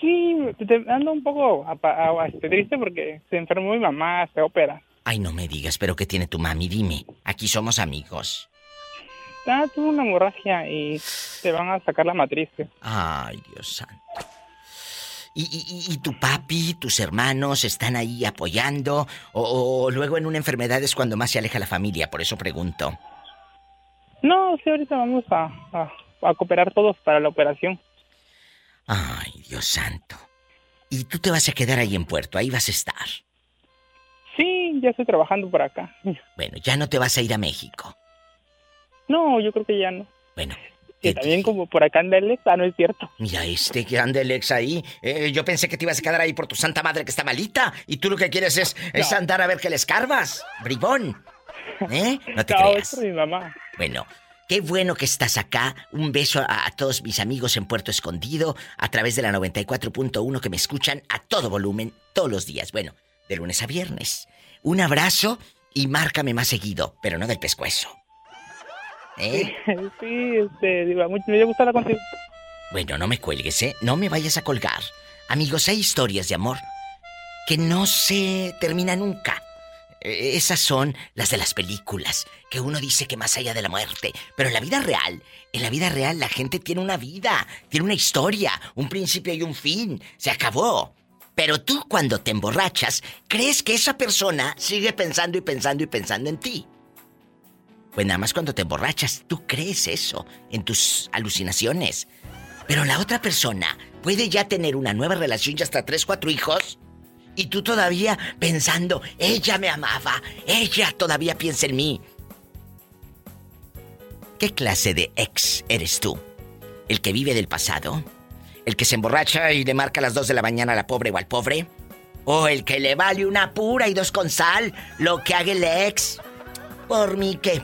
Sí, te- ando un poco este, triste porque se enfermó mi mamá, se opera. Ay, no me digas, pero ¿qué tiene tu mami? Dime. Aquí somos amigos. Ah, tuvo una hemorragia y te van a sacar la matriz. Ay, Dios santo. ¿Y, y- y- y tu papi, tus hermanos están ahí apoyando? O, o luego en una enfermedad es cuando más se aleja la familia? Por eso pregunto. No, sí, ahorita vamos a, a, a cooperar todos para la operación. Ay, Dios santo. Y tú te vas a quedar ahí en Puerto, ahí vas a estar. Sí, ya estoy trabajando por acá. Bueno, ya no te vas a ir a México. No, yo creo que ya no. Bueno. Y también como por acá anda el ex, ah, no es cierto. Mira este que anda el ex ahí. Eh, yo pensé que te ibas a quedar ahí por tu santa madre que está malita. Y tú lo que quieres es, es andar a ver que le escarbas. Bribón. ¿Eh? No te No, creas. es mi mamá. Bueno, qué bueno que estás acá. Un beso a, a todos mis amigos en Puerto Escondido, a través de la 94.1 que me escuchan a todo volumen todos los días. Bueno, de lunes a viernes. Un abrazo y márcame más seguido, pero no del pescuezo. ¿Eh? Sí, este, me gusta la contigo. Bueno, no me cuelgues, ¿eh? No me vayas a colgar. Amigos, hay historias de amor que no se terminan nunca. Eh, Esas son las de las películas, que uno dice que más allá de la muerte. Pero en la vida real, en la vida real la gente tiene una vida, tiene una historia, un principio y un fin. Se acabó. Pero tú cuando te emborrachas, crees que esa persona sigue pensando y pensando y pensando en ti. Pues nada más cuando te emborrachas, tú crees eso en tus alucinaciones. Pero la otra persona puede ya tener una nueva relación y hasta tres, cuatro hijos. Y tú todavía pensando, ella me amaba, ella todavía piensa en mí. ¿Qué clase de ex eres tú? ¿El que vive del pasado? ¿El que se emborracha y le marca a las dos de la mañana a la pobre o al pobre? ¿O el que le vale una pura y dos con sal lo que haga el ex? Por mí que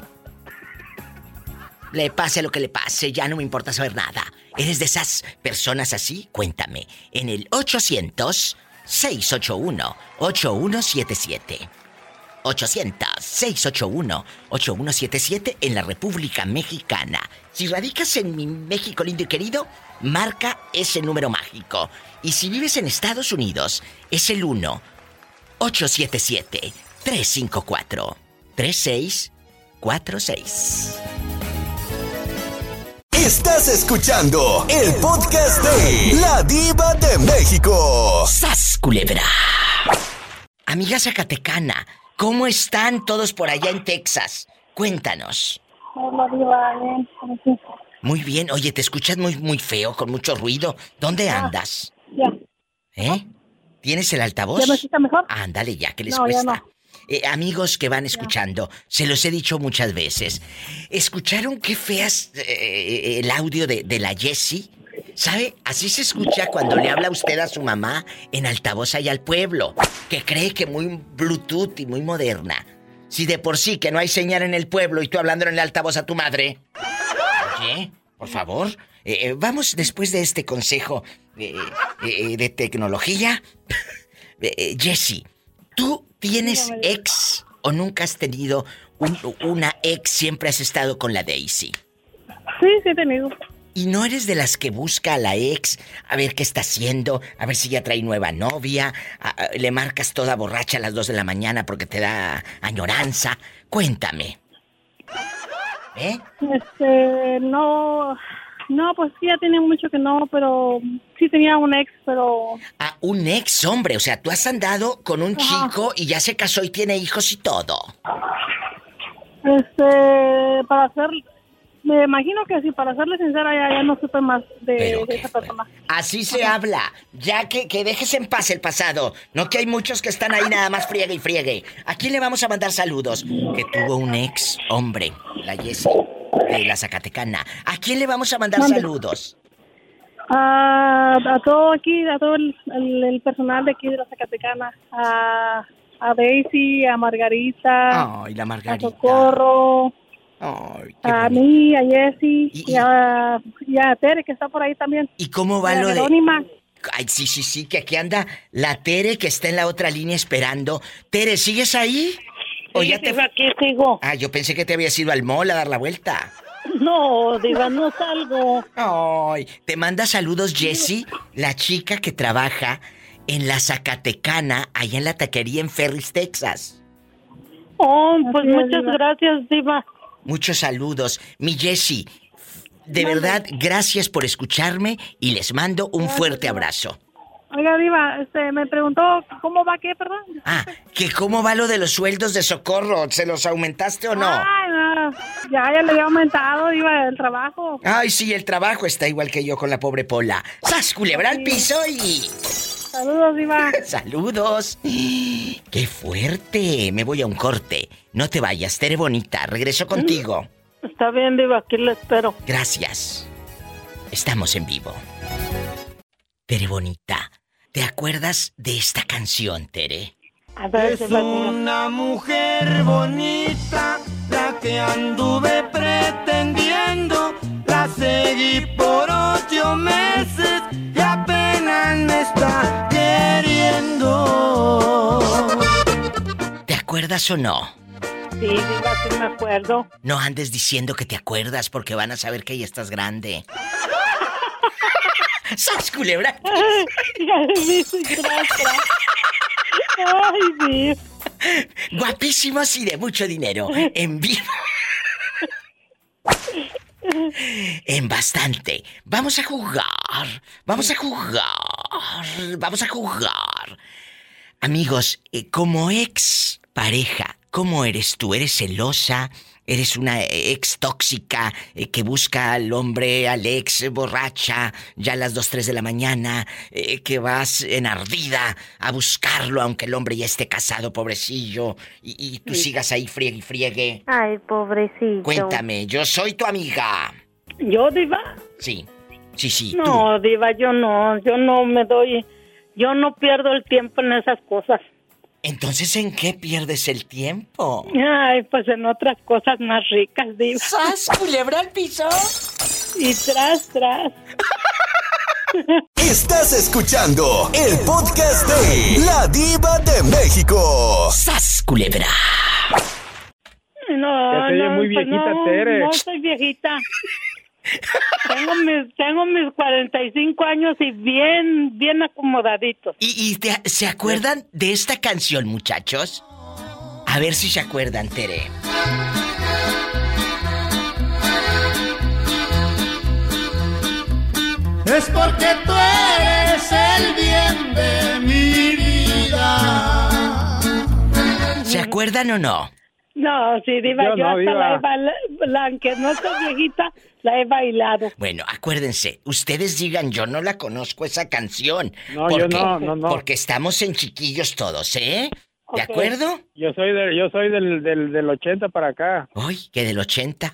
le pase lo que le pase, ya no me importa saber nada. ¿Eres de esas personas así? Cuéntame. En el 800-681-8177. 800-681-8177 en la República Mexicana. Si radicas en mi México lindo y querido, marca ese número mágico. Y si vives en Estados Unidos, es el 1-877-354-3646. Estás escuchando el podcast de La Diva de México. ¡Sas, culebra! Amiga Zacatecana, ¿cómo están todos por allá en Texas? Cuéntanos. Hola, Diva, bien. gracias. Muy bien, oye, te escuchas muy, muy feo, con mucho ruido. ¿Dónde andas? Ya. ¿Eh? ¿Tienes el altavoz? ¿Ya me escucha mejor? Ándale, ya, que les No, ya cuesta? no. Eh, amigos que van escuchando, se los he dicho muchas veces. ¿Escucharon qué feas eh, el audio de, de la Jessie? ¿Sabe? Así se escucha cuando le habla usted a su mamá en altavoz allá al pueblo, que cree que muy Bluetooth y muy moderna. Si de por sí que no hay señal en el pueblo y tú hablando en el altavoz a tu madre. Oye, Por favor, eh, vamos después de este consejo eh, de tecnología. Jesse, ¿tú tienes ex o nunca has tenido una ex? Siempre has estado con la Daisy. Sí, sí he tenido. ¿Y no eres de las que busca a la ex a ver qué está haciendo, a ver si ya trae nueva novia, le marcas toda borracha a las 2 de la mañana porque te da añoranza? Cuéntame. ¿Eh? Este, no, no, pues sí, ya tiene mucho que no, pero sí tenía un ex, pero... Ah, un ex, hombre, o sea, tú has andado con un chico y ya se casó y tiene hijos y todo. Este, para hacer, me imagino que sí, para serle sincera, ya, ya no supe más de, esa persona. Así se habla. Ya que, que dejes en paz el pasado. No que hay muchos que están ahí nada más friegue y friegue. ¿A quién le vamos a mandar saludos? Que tuvo un ex hombre, la Jessie, de la Zacatecana. ¿A quién le vamos a mandar saludos? A, a todo aquí, a todo el, personal de aquí de la Zacatecana. A, a Daisy, a Margarita. Ay, la Margarita. A Socorro a mí, a Jessy y, a, Tere, que está por ahí también. ¿Y cómo va lo de...? Ay, sí, sí, sí, que aquí anda la Tere que está en la otra línea esperando. Tere, ¿sigues ahí? ¿O ya te... aquí sigo. Ah, yo pensé que te habías ido al mall a dar la vuelta. No, Diva, no salgo. Ay, te manda saludos Jessie, la chica que trabaja en la Zacatecana, allá en la taquería en Ferris, Texas. Oh, pues muchas gracias, Diva. Muchos saludos. Mi Jessie, de verdad, gracias por escucharme y les mando un fuerte abrazo. Oiga, Diva, este, me preguntó cómo va qué, perdón. Ah, que cómo va lo de los sueldos de socorro. ¿Se los aumentaste o no? Ay, no. Ya, ya le había aumentado, Diva, el trabajo. Ay, sí, el trabajo está igual que yo con la pobre Pola. ¡Sas, culebra al piso y... Saludos, Diva. Saludos. ¡Qué fuerte! Me voy a un corte. No te vayas, Tere Bonita. Regreso contigo. Está bien, Diva, aquí le espero. Gracias. Estamos en vivo. Tere Bonita, ¿te acuerdas de esta canción, Tere? es una mujer bonita la que anduve pretendiendo. La seguí por ocho meses y apenas me está queriendo. ¿Te acuerdas o no? Sí, diga que me acuerdo. No andes diciendo que te acuerdas porque van a saber que ya estás grande. ¡Sas, culebra! Ay, Ay, Guapísimos y de mucho dinero. En vivo. En bastante. Vamos a jugar. Vamos a jugar. Vamos a jugar. Amigos, eh, como ex pareja, ¿Cómo eres tú? ¿Eres celosa? ¿Eres una ex tóxica eh, que busca al hombre, al ex borracha, ya a las 2, 3 de la mañana, eh, que vas enardida a buscarlo aunque el hombre ya esté casado, pobrecillo, y, tú sigas ahí friegue y friegue? Ay, pobrecito. Cuéntame, yo soy tu amiga. ¿Yo, Diva? Sí, sí, sí. No, Diva, yo no, yo no me doy, yo no pierdo el tiempo en esas cosas. Entonces, ¿en qué pierdes el tiempo? Ay, pues en otras cosas más ricas, diva. ¿Sas, culebra al piso? Y tras, tras. Estás escuchando el podcast de La Diva de México. ¡Sas, culebra! No, ya no, muy pues viejita, no, Tere. No soy viejita. Tengo mis, tengo mis 45 años y bien, bien acomodaditos. ¿Y, y se acuerdan de esta canción, muchachos? A ver si se acuerdan, Tere. Es porque tú eres el bien de mi vida. ¿Se acuerdan o no? No, sí, Diva, yo, hasta la, he la, aunque no soy viejita, la he bailado. Bueno, acuérdense, ustedes digan, yo no la conozco esa canción. No, yo no, no, no. Porque estamos en chiquillos todos, ¿eh? ¿De acuerdo? Yo soy, del, yo soy del, del, del 80 para acá. Uy, que del 80.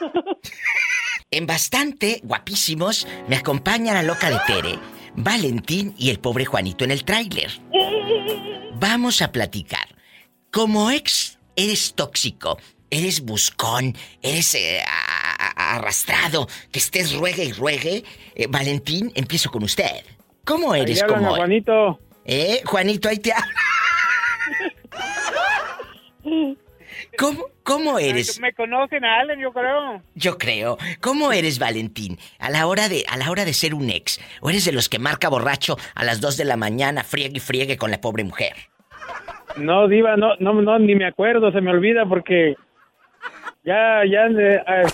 en bastante, guapísimos, me acompaña la loca de Tere, Valentín y el pobre Juanito en el tráiler. Vamos a platicar. Como ex eres tóxico, eres buscón, eres eh, arrastrado, que estés ruegue y ruegue. Eh, Valentín, empiezo con usted. ¿Cómo eres Ahí como Juanito. ¿Eh? Juanito, ahí te habla. ¿Cómo, ¿Cómo eres? Me conocen a Allen, yo creo. Yo creo. ¿Cómo eres, Valentín? A la hora de, a la hora de ser un ex. ¿O eres de los que marca borracho a las 2 de la mañana, friegue y friegue con la pobre mujer? No, Diva, no, no, no, ni me acuerdo, se me olvida porque ya, ya le, eh,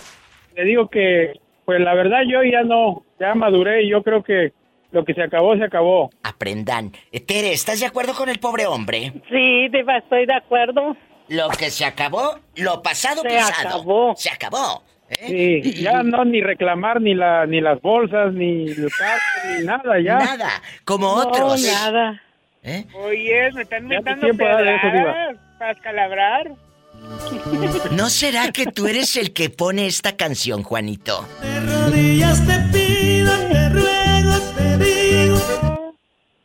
le digo que, pues la verdad yo ya no, ya maduré y yo creo que lo que se acabó, se acabó. Aprendan. Eh, Tere, ¿estás de acuerdo con el pobre hombre? Sí, Diva, estoy de acuerdo. Lo que se acabó, lo pasado Se pisado. acabó. Se acabó. Sí, ya no ni reclamar ni la, ni las bolsas, ni el carro, ni nada, ya. Nada, como No, otros. nada. ¿Eh? Oye, me están metiendo de pedradas para escalabrar. ¿No será que tú eres el que pone esta canción, Juanito? rodillas te pido, te ruego, te digo.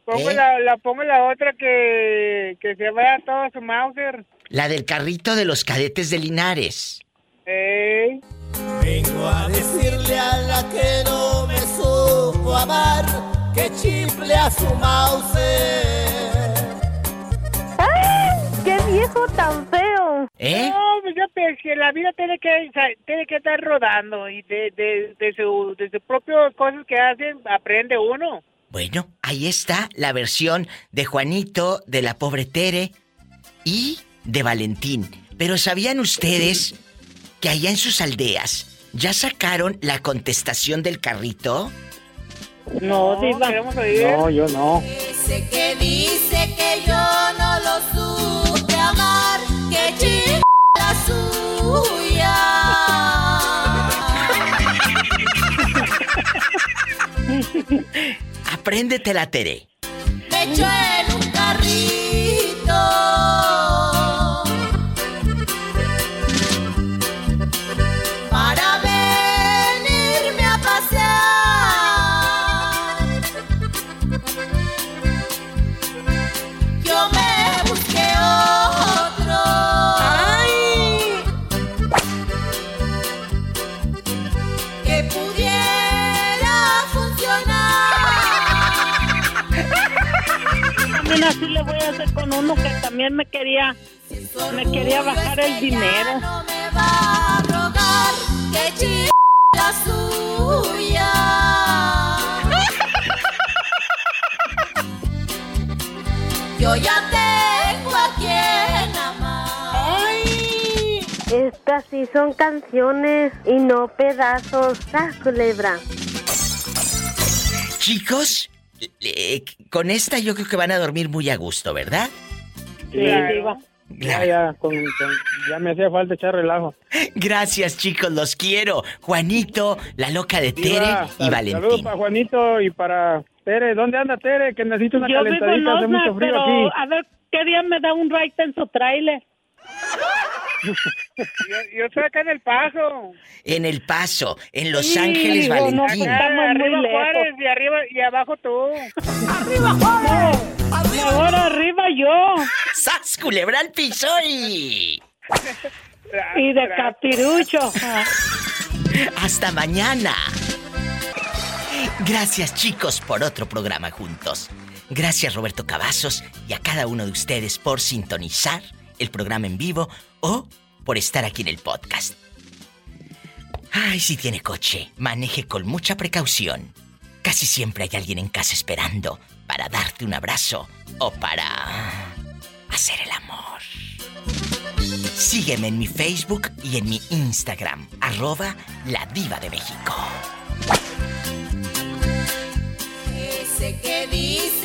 Pongo, ¿Eh? la, la, pongo la otra que, que se vaya todo su Mauser. La del carrito de los cadetes de Linares. Eh. Vengo a decirle a la que no me supo amar que chifle a su mouse. ¡Qué viejo tan feo! ¿Eh? No, pues yo pensé que la vida tiene que, tiene que estar rodando y de, de, de su, de sus propias cosas que hacen aprende uno. Bueno, ahí está la versión de Juanito, de la pobre Tere y de Valentín. Pero ¿sabían ustedes que allá en sus aldeas ya sacaron la contestación del carrito? No, Diva. queremos oír. No, yo no. Ese que dice que yo Apréndetela, Tere. Me echó en un carrito. Así le voy a hacer con uno que también me quería, me quería bajar el dinero. No me va a rogar que chica la suya. Yo ya tengo a quien amar. Estas sí son canciones y no pedazos. ¡Sas, culebra! Chicos, eh, con esta yo creo que van a dormir muy a gusto, ¿verdad? Sí, Diva. Ya, ya, con- con- ya me hacía falta echar relajo. Gracias, chicos, los quiero. Juanito, la loca de Tere y Valentín. Saludos para Juanito y para Tere. ¿Dónde anda Tere? Que necesito una Yo vivo en calentadita, hace mucho frío pero aquí. a ver qué día me da un ride en su trailer. Yo, yo estoy acá en el paso. En El Paso, en Los Sí, Ángeles, no, Valentín. muy arriba. Juárez y arriba y abajo tú. Y ahora arriba yo. ¡Sas, culebra al piso y... Y de capirucho. Hasta mañana. Gracias chicos por otro programa juntos. Gracias Roberto Cavazos y a cada uno de ustedes por sintonizar el programa en vivo o por estar aquí en el podcast. Ay, si tiene coche, maneje con mucha precaución. Casi siempre hay alguien en casa esperando para darte un abrazo o para hacer el amor. Sígueme en mi Facebook y en mi Instagram, arroba la diva de México. Ese dice